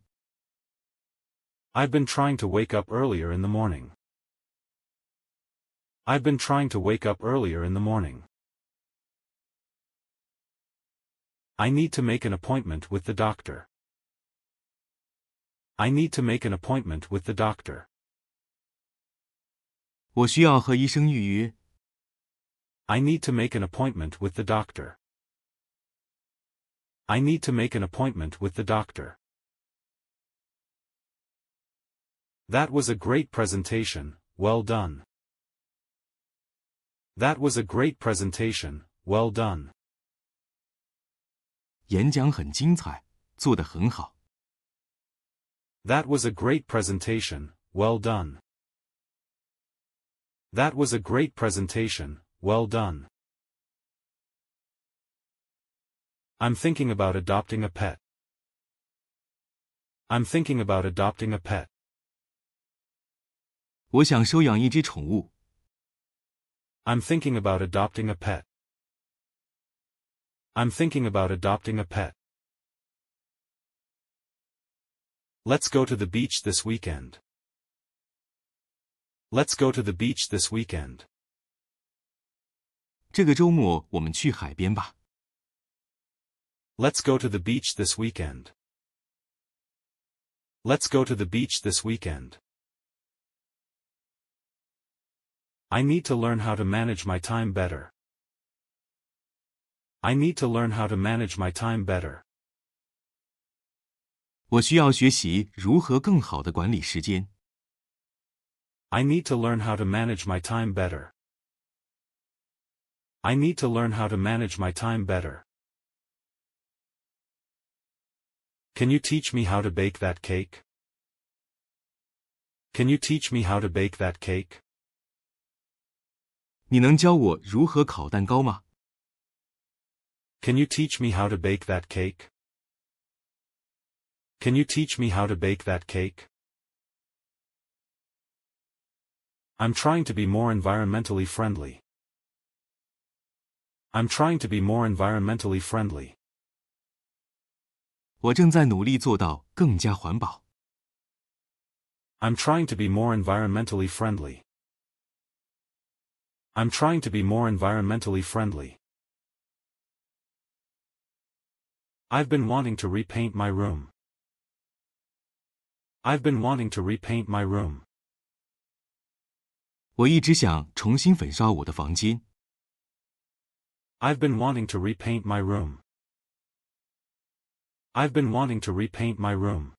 Speaker 3: I've been trying to wake up earlier in the morning. I've been trying to wake up earlier in the morning. I need to make an appointment with the doctor. I need to make an appointment with the doctor.
Speaker 2: 我需要和医生预约。
Speaker 3: I need to make an appointment with the doctor. I need to make an appointment with the doctor. That was a great presentation, well done. That was a great presentation, well done.
Speaker 2: 演讲很精彩，做得很好。
Speaker 3: That was a great presentation, well done. That was a great presentation, well done. I'm thinking about adopting a pet. I'm thinking about adopting a pet.
Speaker 2: 我想收养一只宠物。
Speaker 3: I'm thinking about adopting a pet. I'm thinking about adopting a pet. Let's go to the beach this weekend. Let's go to the beach this weekend.
Speaker 2: 这个周末我们去海边吧。
Speaker 3: Let's go to the beach this weekend. Let's go to the beach this weekend. I need to learn how to manage my time better. I need to learn how to manage my time better.
Speaker 2: 我需要学习如何更好的管理时间。
Speaker 3: I need to learn how to manage my time better. I need to learn how to manage my time better. Can you teach me how to bake that cake? Can you teach me how to bake that cake?
Speaker 2: 你能教我如何烤蛋糕吗？
Speaker 3: Can you teach me how to bake that cake? Can you teach me how to bake that cake? I'm trying to be more environmentally friendly. I'm trying to be more environmentally friendly.
Speaker 2: 我正在努力做到更加环保。
Speaker 3: I'm trying to be more environmentally friendly. I'm trying to be more environmentally friendly. I've been wanting to repaint my room. I've been wanting to repaint my room.
Speaker 2: 我一直想重新粉刷我的房间。
Speaker 3: I've been wanting to repaint my room. I've been wanting to repaint my room.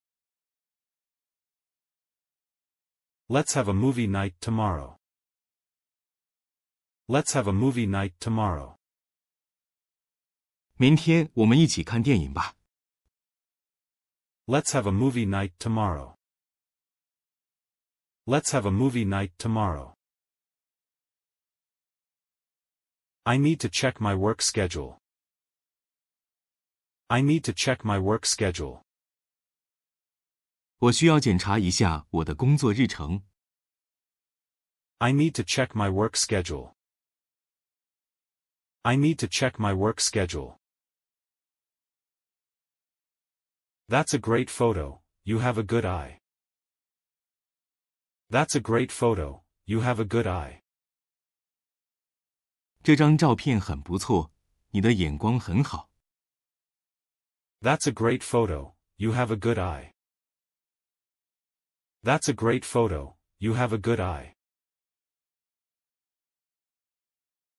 Speaker 3: Let's have a movie night tomorrow. Let's have a movie night tomorrow.
Speaker 2: 明天我们一起看电影吧。
Speaker 3: Let's have a movie night tomorrow. Let's have a movie night tomorrow. I need to check my work schedule. I need to check my work schedule.
Speaker 2: 我需要检查一下我的工作日程。
Speaker 3: I need to check my work schedule. I need to check my work schedule. That's a great photo, you have a good eye. That's a great photo, you have a good eye.
Speaker 2: 这张照片很不错，你的眼光很好。
Speaker 3: That's a great photo, you have a good eye. That's a great photo, you have a good eye.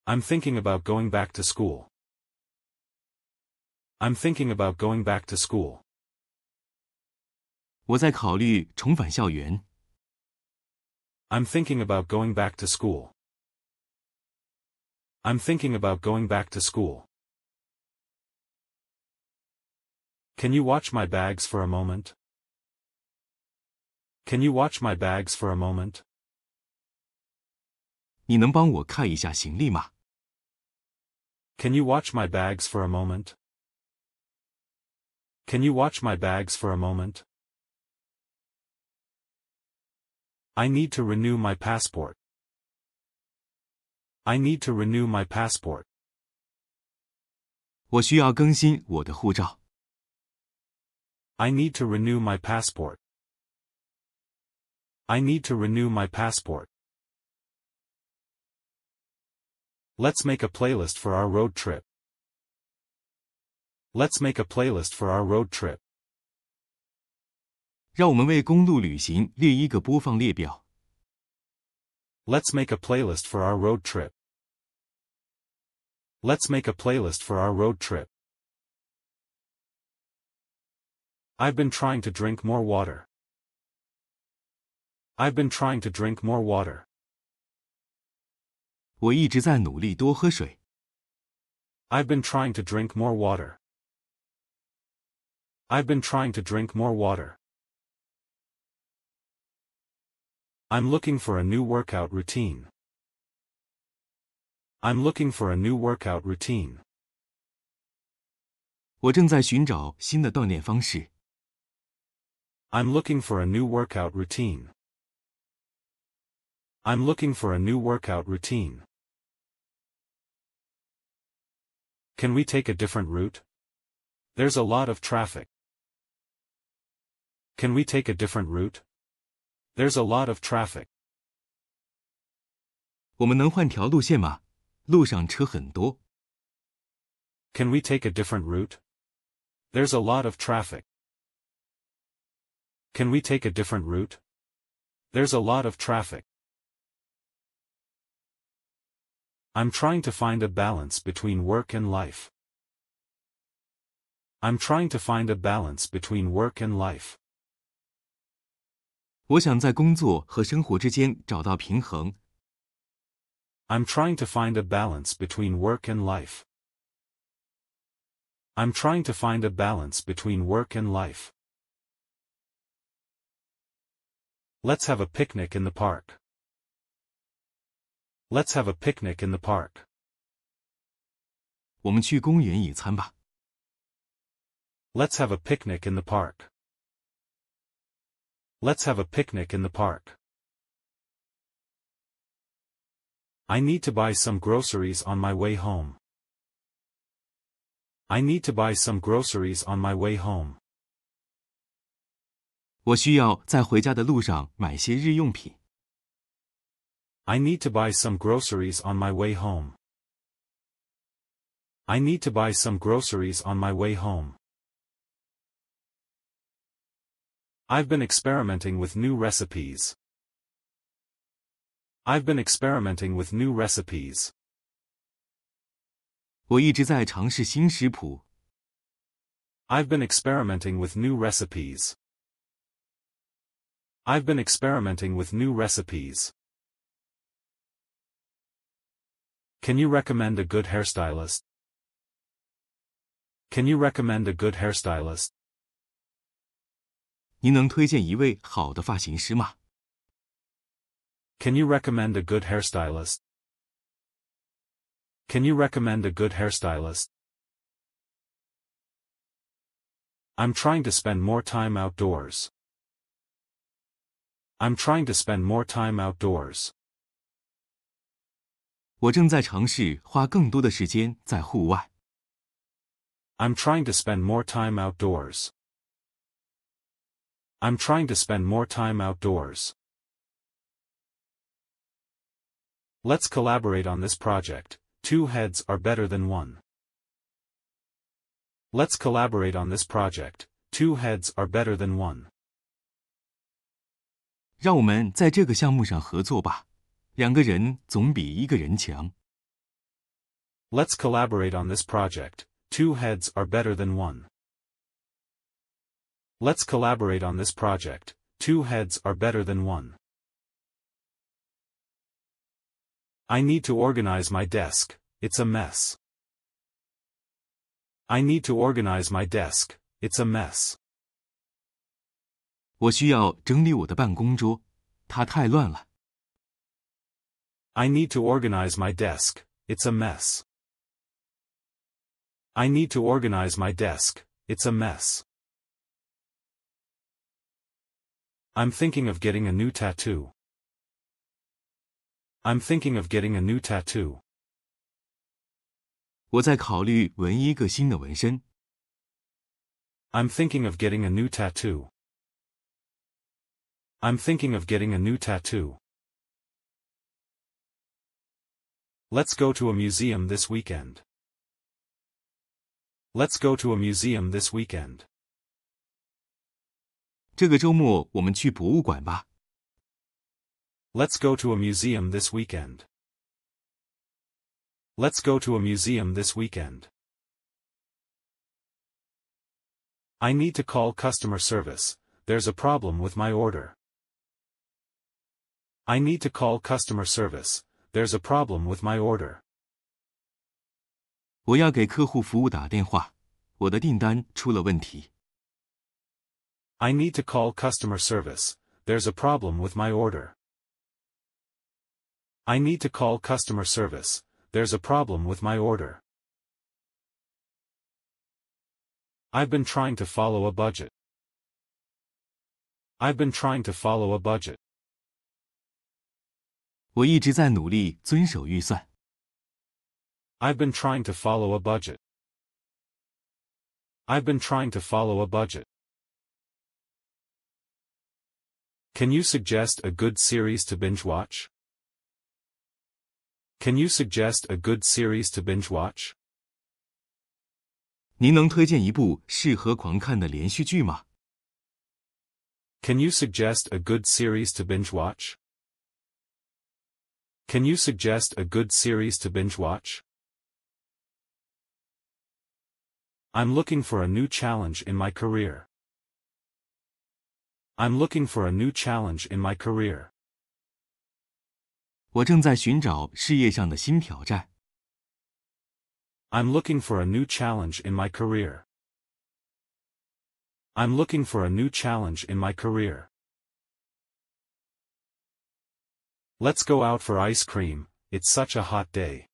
Speaker 3: I'm thinking about going back to school. I'm thinking about going back to school.
Speaker 2: 我在考虑重返校园。
Speaker 3: I'm thinking about going back to school. I'm thinking about going back to school. Can you watch my bags for a moment? Can you watch my bags for a moment?
Speaker 2: 你能帮我看一下行李吗？
Speaker 3: Can you watch my bags for a moment? Can you watch my bags for a moment? I need to renew my passport. I need to renew my passport.
Speaker 2: 我需要更新我的护照。
Speaker 3: I need to renew my passport. I need to renew my passport. Let's make a playlist for our road trip. Let's make a playlist for our road trip.
Speaker 2: 让我们为公路旅行列一个播放列表。
Speaker 3: Let's make a playlist for our road trip. Let's make a playlist for our road trip. I've been trying to drink more water. I've been trying to drink more water.
Speaker 2: 我一直在努力多喝水。
Speaker 3: I've been trying to drink more water. I've been trying to drink more water. I'm looking for a new workout routine. I'm looking for a new workout routine.
Speaker 2: 我正在寻找新的锻炼方式。
Speaker 3: I'm looking for a new workout routine. I'm looking for a new workout routine. Can we take a different route? There's a lot of traffic. Can we take a different route? There's a lot of traffic.
Speaker 2: 我们能换条路线吗？路上车很多。
Speaker 3: Can we take a different route? There's a lot of traffic. Can we take a different route? There's a lot of traffic. I'm trying to find a balance between work and life. I'm trying to find a balance between work and life.
Speaker 2: 我想在工作和生活之间找到平衡。
Speaker 3: I'm trying to find a balance between work and life. I'm trying to find a balance between work and life. Let's have a picnic in the park. Let's have a picnic in the park.
Speaker 2: 我们去公园野餐吧。
Speaker 3: Let's have a picnic in the park. Let's have a picnic in the park. I need to buy some groceries on my way home. I need to buy some groceries on my way home.
Speaker 2: 我需要在回家的路上买些日用品。
Speaker 3: I need to buy some groceries on my way home. I need to buy some groceries on my way home. I've been experimenting with new recipes. I've been experimenting with new recipes.
Speaker 2: 我一直在尝试新食谱。
Speaker 3: I've been experimenting with new recipes. I've been experimenting with new recipes. Can you recommend a good hairstylist? Can you recommend a good hairstylist?
Speaker 2: 您能推荐一位好的发型师吗？
Speaker 3: Can you recommend a good hairstylist? Can you recommend a good hairstylist? I'm trying to spend more time outdoors. I'm trying to spend more time outdoors.
Speaker 2: 我正在尝试花更多的时间在户外。
Speaker 3: I'm trying to spend more time outdoors. I'm trying to spend more time outdoors. Let's collaborate on this project. Two heads are better than one. Let's collaborate on this project. Two heads are better than one.
Speaker 2: 让我们在这个项目上合作吧，两个人总比一个人强。
Speaker 3: Let's collaborate on this project. Two heads are better than one. Let's collaborate on this project. Two heads are better than one. I need to organize my desk, it's a mess. I need to organize my desk, it's a mess.
Speaker 2: 我需要整理我的办公桌，它太乱了。
Speaker 3: I need to organize my desk, it's a mess. I need to organize my desk, it's a mess. I'm thinking of getting a new tattoo. I'm thinking of getting a new tattoo.
Speaker 2: 我在考虑纹一个新的纹身。
Speaker 3: I'm thinking of getting a new tattoo. I'm thinking of getting a new tattoo. Let's go to a museum this weekend. Let's go to a museum this weekend.
Speaker 2: 这个周末我们去博物馆吧。
Speaker 3: Let's go to a museum this weekend. Let's go to a museum this weekend. I need to call customer service, there's a problem with my order. I need to call customer service, there's a problem with my order.
Speaker 2: 我要给客户服务打电话，我的订单出了问题。
Speaker 3: I need to call customer service, there's a problem with my order. I need to call customer service, there's a problem with my order. I've been trying to follow a budget. I've been trying to follow a budget.
Speaker 2: 我一直在努力遵守预算。
Speaker 3: I've been trying to follow a budget. I've been trying to follow a budget. Can you suggest a good series to binge watch? Can you suggest a good series to binge watch?
Speaker 2: 您能推荐一部适合狂看的连续剧吗？
Speaker 3: Can you suggest a good series to binge watch? Can you suggest a good series to binge watch? I'm looking for a new challenge in my career. I'm looking for a new challenge in my career.
Speaker 2: 我正在寻找事业上的新挑战。
Speaker 3: I'm looking for a new challenge in my career. I'm looking for a new challenge in my career. Let's go out for ice cream, it's such a hot day.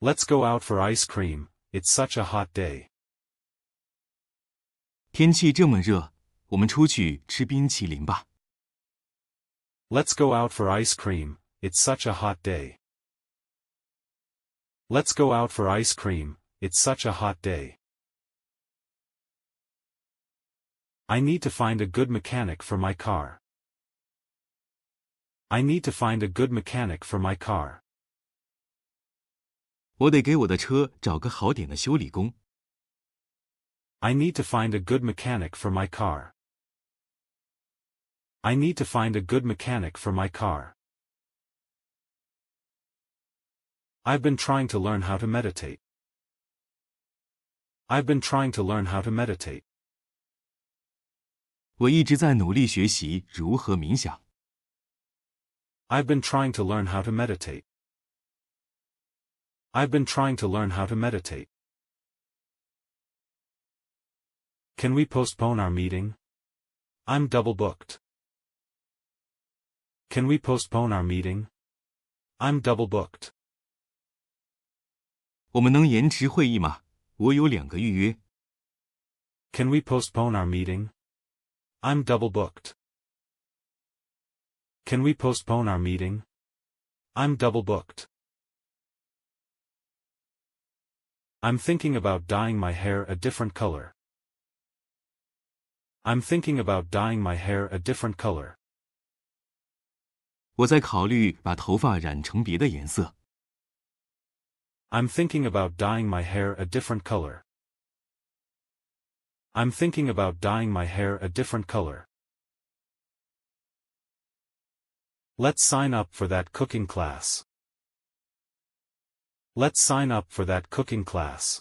Speaker 3: Let's go out for ice cream, it's such a hot day.
Speaker 2: 天气这么热， 我们出去吃冰淇淋吧。
Speaker 3: Let's go out for ice cream, it's such a hot day. Let's go out for ice cream, it's such a hot day. I need to find a good mechanic for my car. I need to find a good mechanic for my car.
Speaker 2: 我得给我的车找个好点的修理工。
Speaker 3: I need to find a good mechanic for my car. I need to find a good mechanic for my car. I've been trying to learn how to meditate. I've been trying to learn how to meditate.
Speaker 2: 我一直在努力学习如何冥想。
Speaker 3: I've been trying to learn how to meditate. I've been trying to learn how to meditate. Can we postpone our meeting? I'm double booked. Can we postpone our meeting? I'm double booked.
Speaker 2: 我们能延迟会议吗？我有两个预约。
Speaker 3: Can we postpone our meeting? I'm double booked. Can we postpone our meeting? I'm double booked. I'm thinking about dyeing my hair a different color. I'm thinking about dyeing my hair a different color.
Speaker 2: 我在考虑把头发染成别的颜色。
Speaker 3: I'm thinking about dyeing my hair a different color. I'm thinking about dyeing my hair a different color. Let's sign up for that cooking class. Let's sign up for that cooking class.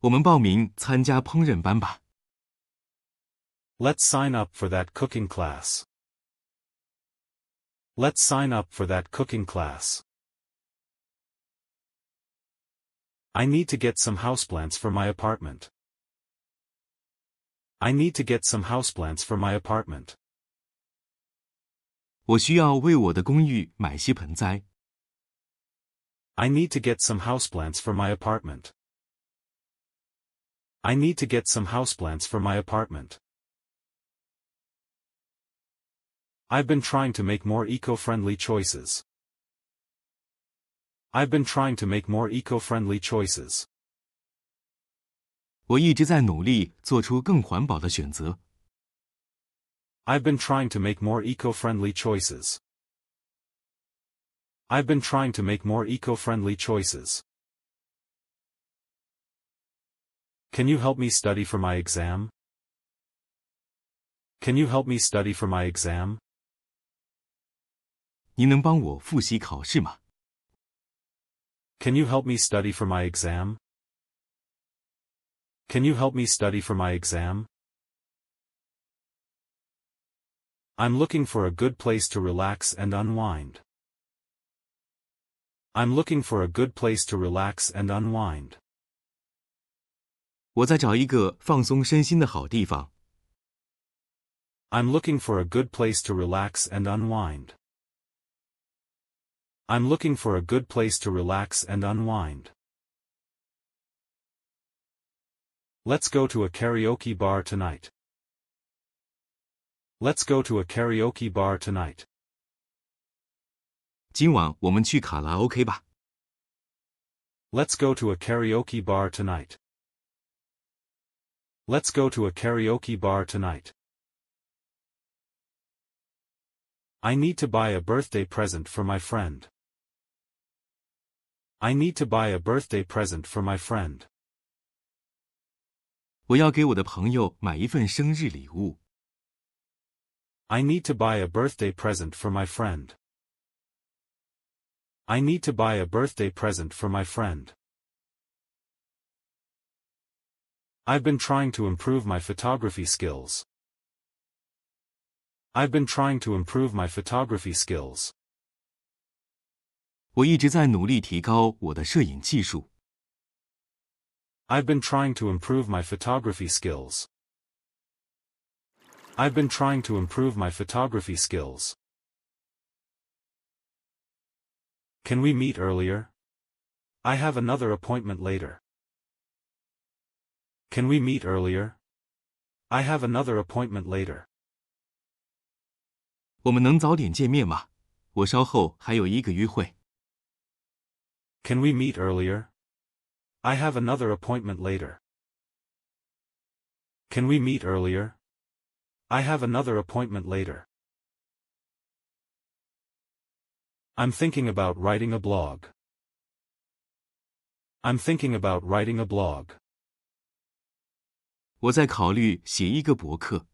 Speaker 2: 我们报名参加烹饪班吧。
Speaker 3: Let's sign up for that cooking class. Let's sign up for that cooking class. I need to get some houseplants for my apartment. I need to get some houseplants for my apartment.
Speaker 2: 我需要为我的公寓买些盆栽。
Speaker 3: I need to get some houseplants for my apartment. I need to get some houseplants for my apartment. I've been trying to make more eco-friendly choices. I've been trying to make more eco-friendly choices.
Speaker 2: 我一直在努力做出更环保的选择。
Speaker 3: I've been trying to make more eco-friendly choices. I've been trying to make more eco-friendly choices. Can you help me study for my exam? Can you help me study for my exam?
Speaker 2: 您能帮我复习考试吗？
Speaker 3: Can you help me study for my exam? Can you help me study for my exam? I'm looking for a good place to relax and unwind. I'm looking for a good place to relax and unwind.
Speaker 2: 我在找一个放松身心的好地方。
Speaker 3: I'm looking for a good place to relax and unwind. I'm looking for a good place to relax and unwind. Let's go to a karaoke bar tonight. Let's go to a karaoke bar tonight.
Speaker 2: 今晚我们去卡拉 OK 吧。
Speaker 3: Let's go to a karaoke bar tonight. Let's go to a karaoke bar tonight. I need to buy a birthday present for my friend. I need to buy a birthday present for my friend.
Speaker 2: 我要给我的朋友买一份生日礼物。
Speaker 3: I need to buy a birthday present for my friend. I need to buy a birthday present for my friend. I've been trying to improve my photography skills. I've been trying to improve my photography skills.
Speaker 2: 我一直在努力提高我的摄影技术。
Speaker 3: I've been trying to improve my photography skills. I've been trying to improve my photography skills. Can we meet earlier? I have another appointment later. Can we meet earlier? I have another appointment later.
Speaker 2: 我们能早点见面吗？我稍后还有一个约会。
Speaker 3: Can we meet earlier? I have another appointment later. Can we meet earlier? I have another appointment later. I'm thinking about writing a blog. I'm thinking about writing a blog.
Speaker 2: 我在考虑写一个博客。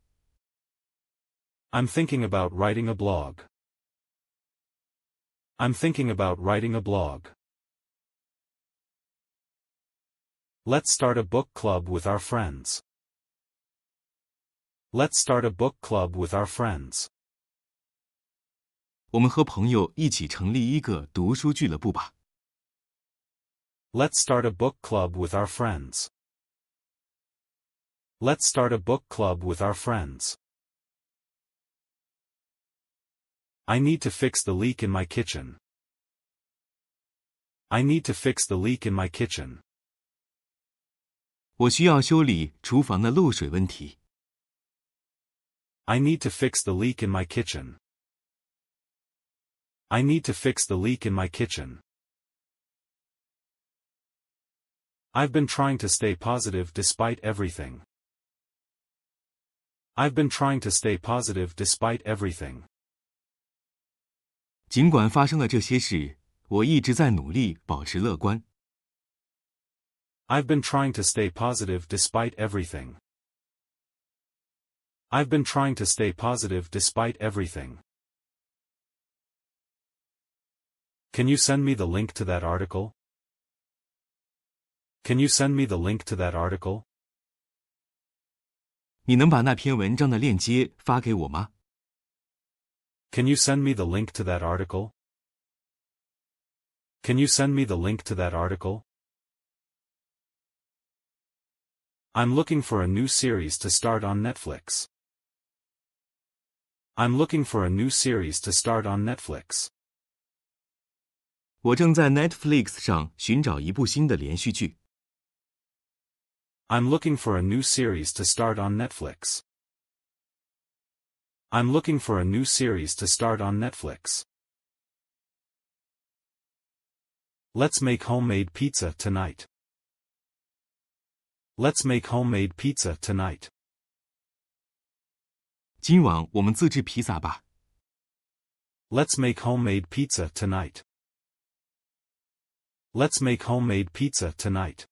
Speaker 3: I'm thinking about writing a blog. I'm thinking about writing a blog. Let's start a book club with our friends. Let's start a book club with our friends.
Speaker 2: 我们和朋友一起成立一个读书俱乐部吧。
Speaker 3: Let's start a book club with our friends. Let's start a book club with our friends. I need to fix the leak in my kitchen. I need to fix the leak in my kitchen.
Speaker 2: 我需要修理厨房的漏水问题。
Speaker 3: I need to fix the leak in my kitchen. I need to fix the leak in my kitchen. I've been trying to stay positive despite everything. I've been trying to stay positive despite everything.
Speaker 2: 尽管发生了这些事，我一直在努力保持乐观。
Speaker 3: I've been trying to stay positive despite everything. I've been trying to stay positive despite everything. Can you send me the link to that article? Can you send me the link to that article?
Speaker 2: 你能把那篇文章的链接发给我吗？
Speaker 3: Can you send me the link to that article? Can you send me the link to that article? I'm looking for a new series to start on Netflix. I'm looking for a new series to start on Netflix.
Speaker 2: 我正在 Netflix 上寻找一部新的连续剧。
Speaker 3: I'm looking for a new series to start on Netflix. I'm looking for a new series to start on Netflix. Let's make homemade pizza tonight. Let's make homemade pizza tonight.
Speaker 2: 今晚我们自制披萨吧。
Speaker 3: Let's make homemade pizza tonight. Let's make homemade pizza tonight.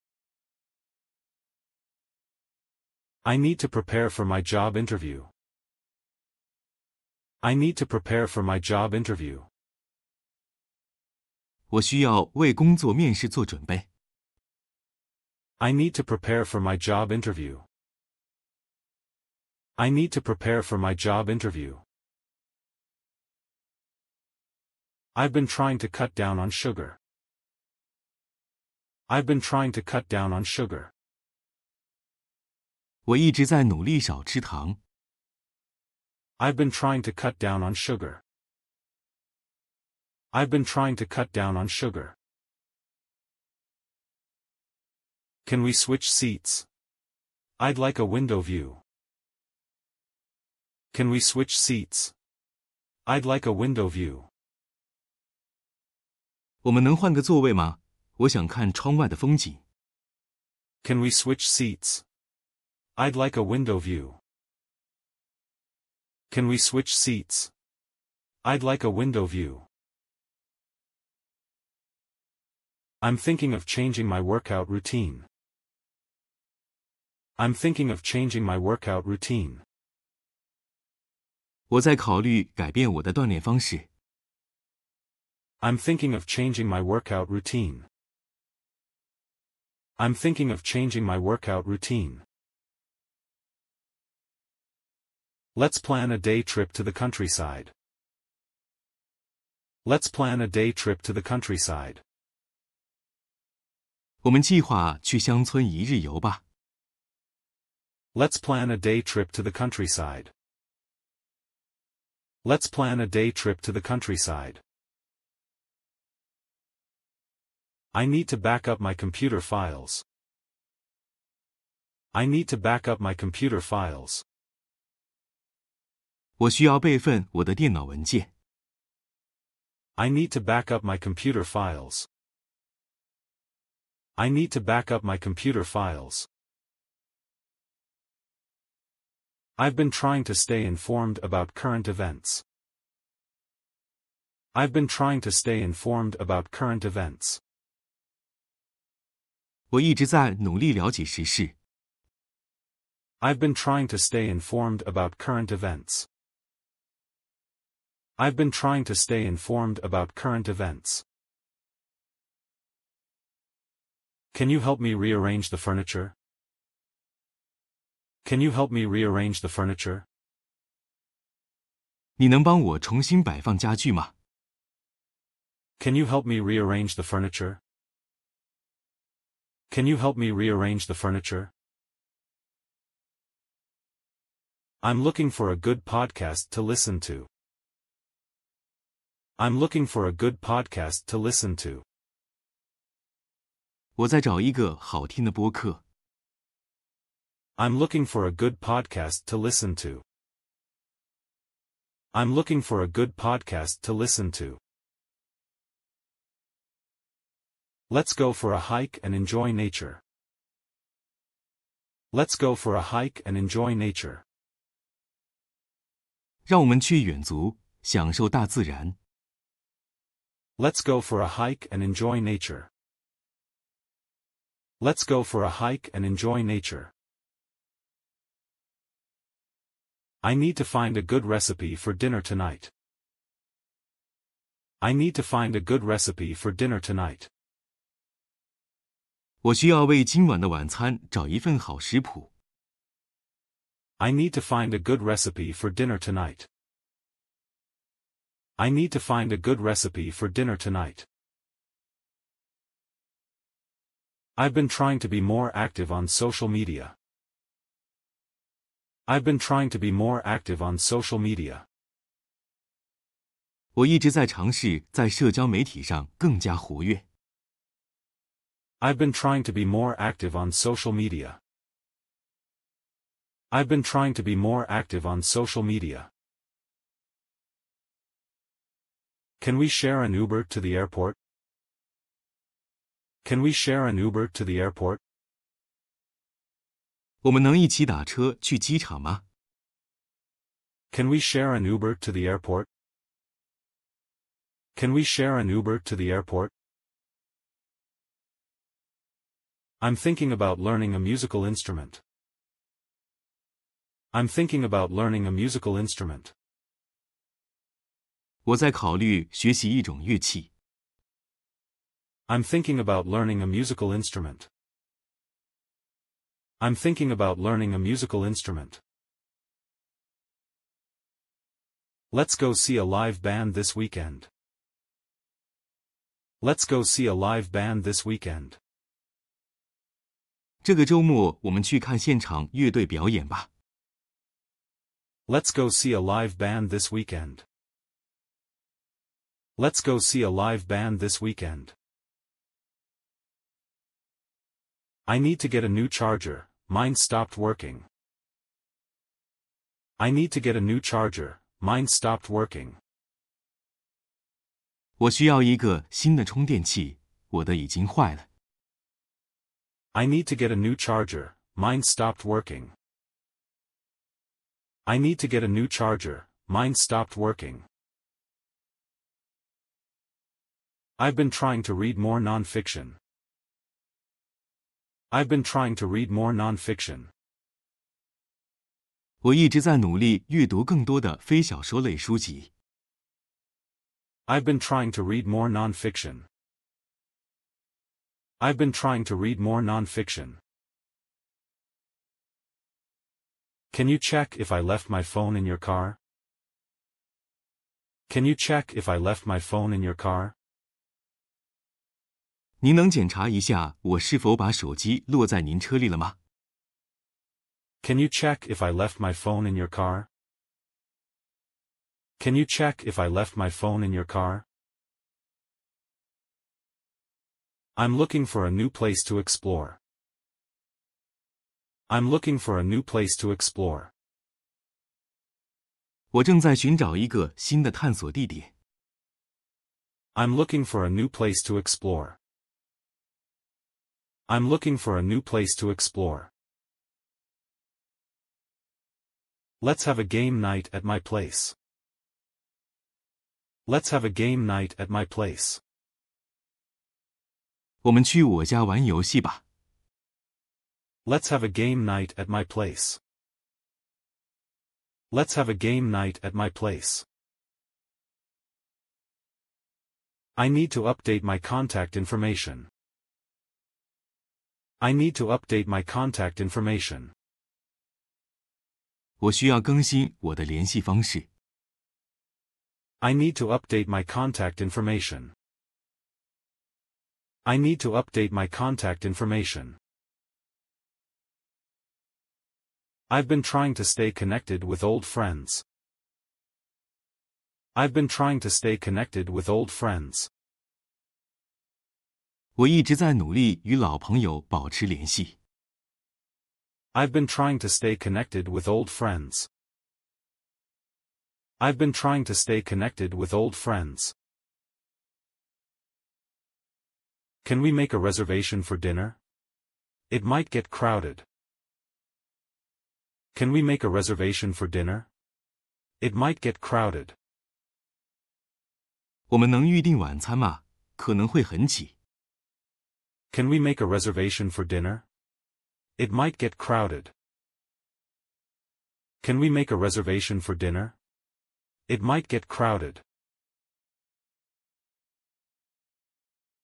Speaker 3: I need to prepare for my job interview. I need to prepare for my job interview.
Speaker 2: 我需要为工作面试做准备。
Speaker 3: I need to prepare for my job interview. I need to prepare for my job interview. I've been trying to cut down on sugar. I've been trying to cut down on sugar.
Speaker 2: 我一直在努力少吃糖。
Speaker 3: I've been trying to cut down on sugar. I've been trying to cut down on sugar. Can we switch seats? I'd like a window view. Can we switch seats? I'd like a window view.
Speaker 2: 我们能换个座位吗？我想看窗外的风景。
Speaker 3: Can we switch seats? I'd like a window view. Can we switch seats? I'd like a window view. I'm thinking of changing my workout routine. I'm thinking of changing my workout routine.
Speaker 2: 我在考虑改变我的锻炼方式。
Speaker 3: I'm thinking of changing my workout routine. I'm thinking of changing my workout routine. Let's plan a day trip to the countryside. Let's plan a day trip to the countryside.
Speaker 2: 我们计划去乡村一日游吧。
Speaker 3: Let's plan a day trip to the countryside. Let's plan a day trip to the countryside. I need to back up my computer files. I need to back up my computer files.
Speaker 2: 我需要备份我的电脑文件。
Speaker 3: I need to back up my computer files. I need to back up my computer files. I've been trying to stay informed about current events. I've been trying to stay informed about current events.
Speaker 2: 我一直在努力了解时事。
Speaker 3: I've been trying to stay informed about current events. I've been trying to stay informed about current events. Can you help me rearrange the furniture? Can you help me rearrange the furniture?
Speaker 2: 你能帮我重新摆放家具吗？
Speaker 3: Can you help me rearrange the furniture? Can you help me rearrange the furniture? I'm looking for a good podcast to listen to. I'm looking for a good podcast to listen to.
Speaker 2: 我在找一个好听的播客。
Speaker 3: I'm looking for a good podcast to listen to. I'm looking for a good podcast to listen to. Let's go for a hike and enjoy nature. Let's go for a hike and enjoy nature.
Speaker 2: 让我们去远足，享受大自然。
Speaker 3: Let's go for a hike and enjoy nature. Let's go for a hike and enjoy nature. I need to find a good recipe for dinner tonight. I need to find a good recipe for dinner tonight.
Speaker 2: 我需要为今晚的晚餐找一份好食谱。
Speaker 3: I need to find a good recipe for dinner tonight. I need to find a good recipe for dinner tonight. I've been trying to be more active on social media. I've been trying to be more active on social media.
Speaker 2: 我一直在尝试在社交媒体上更加活跃。
Speaker 3: I've been trying to be more active on social media. I've been trying to be more active on social media. Can we share an Uber to the airport? Can we share an Uber to the airport?
Speaker 2: 我们能一起打车去机场吗？
Speaker 3: Can we share an Uber to the airport? Can we share an Uber to the airport? I'm thinking about learning a musical instrument. I'm thinking about learning a musical instrument.
Speaker 2: 我在考虑学习一种乐器。
Speaker 3: I'm thinking about learning a musical instrument. I'm thinking about learning a musical instrument. Let's go see a live band this weekend. Let's go see a live band this weekend.
Speaker 2: 这个周末我们去看现场乐队表演吧。
Speaker 3: Let's go see a live band this weekend. Let's go see a live band this weekend. I need to get a new charger, mine stopped working. I need to get a new charger, mine stopped working.
Speaker 2: 我需要一个新的充电器，我的已经坏了。
Speaker 3: I need to get a new charger, mine stopped working. I need to get a new charger, mine stopped working. I've been trying to read more nonfiction. I've been trying to read more nonfiction.
Speaker 2: 我一直在努力阅读更多的非小说类书籍。
Speaker 3: I've been trying to read more nonfiction. I've been trying to read more nonfiction. Can you check if I left my phone in your car? Can you check if I left my phone in your car?
Speaker 2: 您能检查一下我是否把手机落在您车里了吗？
Speaker 3: Can you check if I left my phone in your car? Can you check if I left my phone in your car? I'm looking for a new place to explore. I'm looking for a new place to explore.
Speaker 2: 我正在寻找一个新的探索地点。
Speaker 3: I'm looking for a new place to explore. I'm looking for a new place to explore. Let's have a game night at my place. Let's have a game night at my place.
Speaker 2: 我们去我家玩游戏吧。
Speaker 3: Let's have a game night at my place. Let's have a game night at my place. I need to update my contact information. I need to update my contact information.
Speaker 2: 我需要更新我的联系方式。
Speaker 3: I need to update my contact information. I need to update my contact information. I've been trying to stay connected with old friends. I've been trying to stay connected with old friends.
Speaker 2: 我一直在努力与老朋友保持联系。
Speaker 3: I've been trying to stay connected with old friends. I've been trying to stay connected with old friends. Can we make a reservation for dinner? It might get crowded. Can we make a reservation for dinner? It might get crowded.
Speaker 2: 我们能预定晚餐吗？可能会很挤。
Speaker 3: Can we make a reservation for dinner? It might get crowded. Can we make a reservation for dinner? It might get crowded.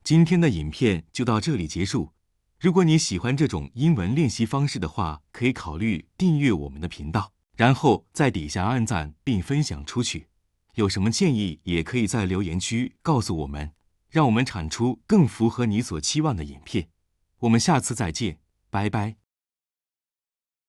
Speaker 2: 今天的影片就到这里结束。如果你喜欢这种英文练习方式的话，可以考虑订阅我们的频道，然后在底下按赞并分享出去。有什么建议，也可以在留言区告诉我们， 让我们产出更符合你所期望的影片。我们下次再见，拜拜。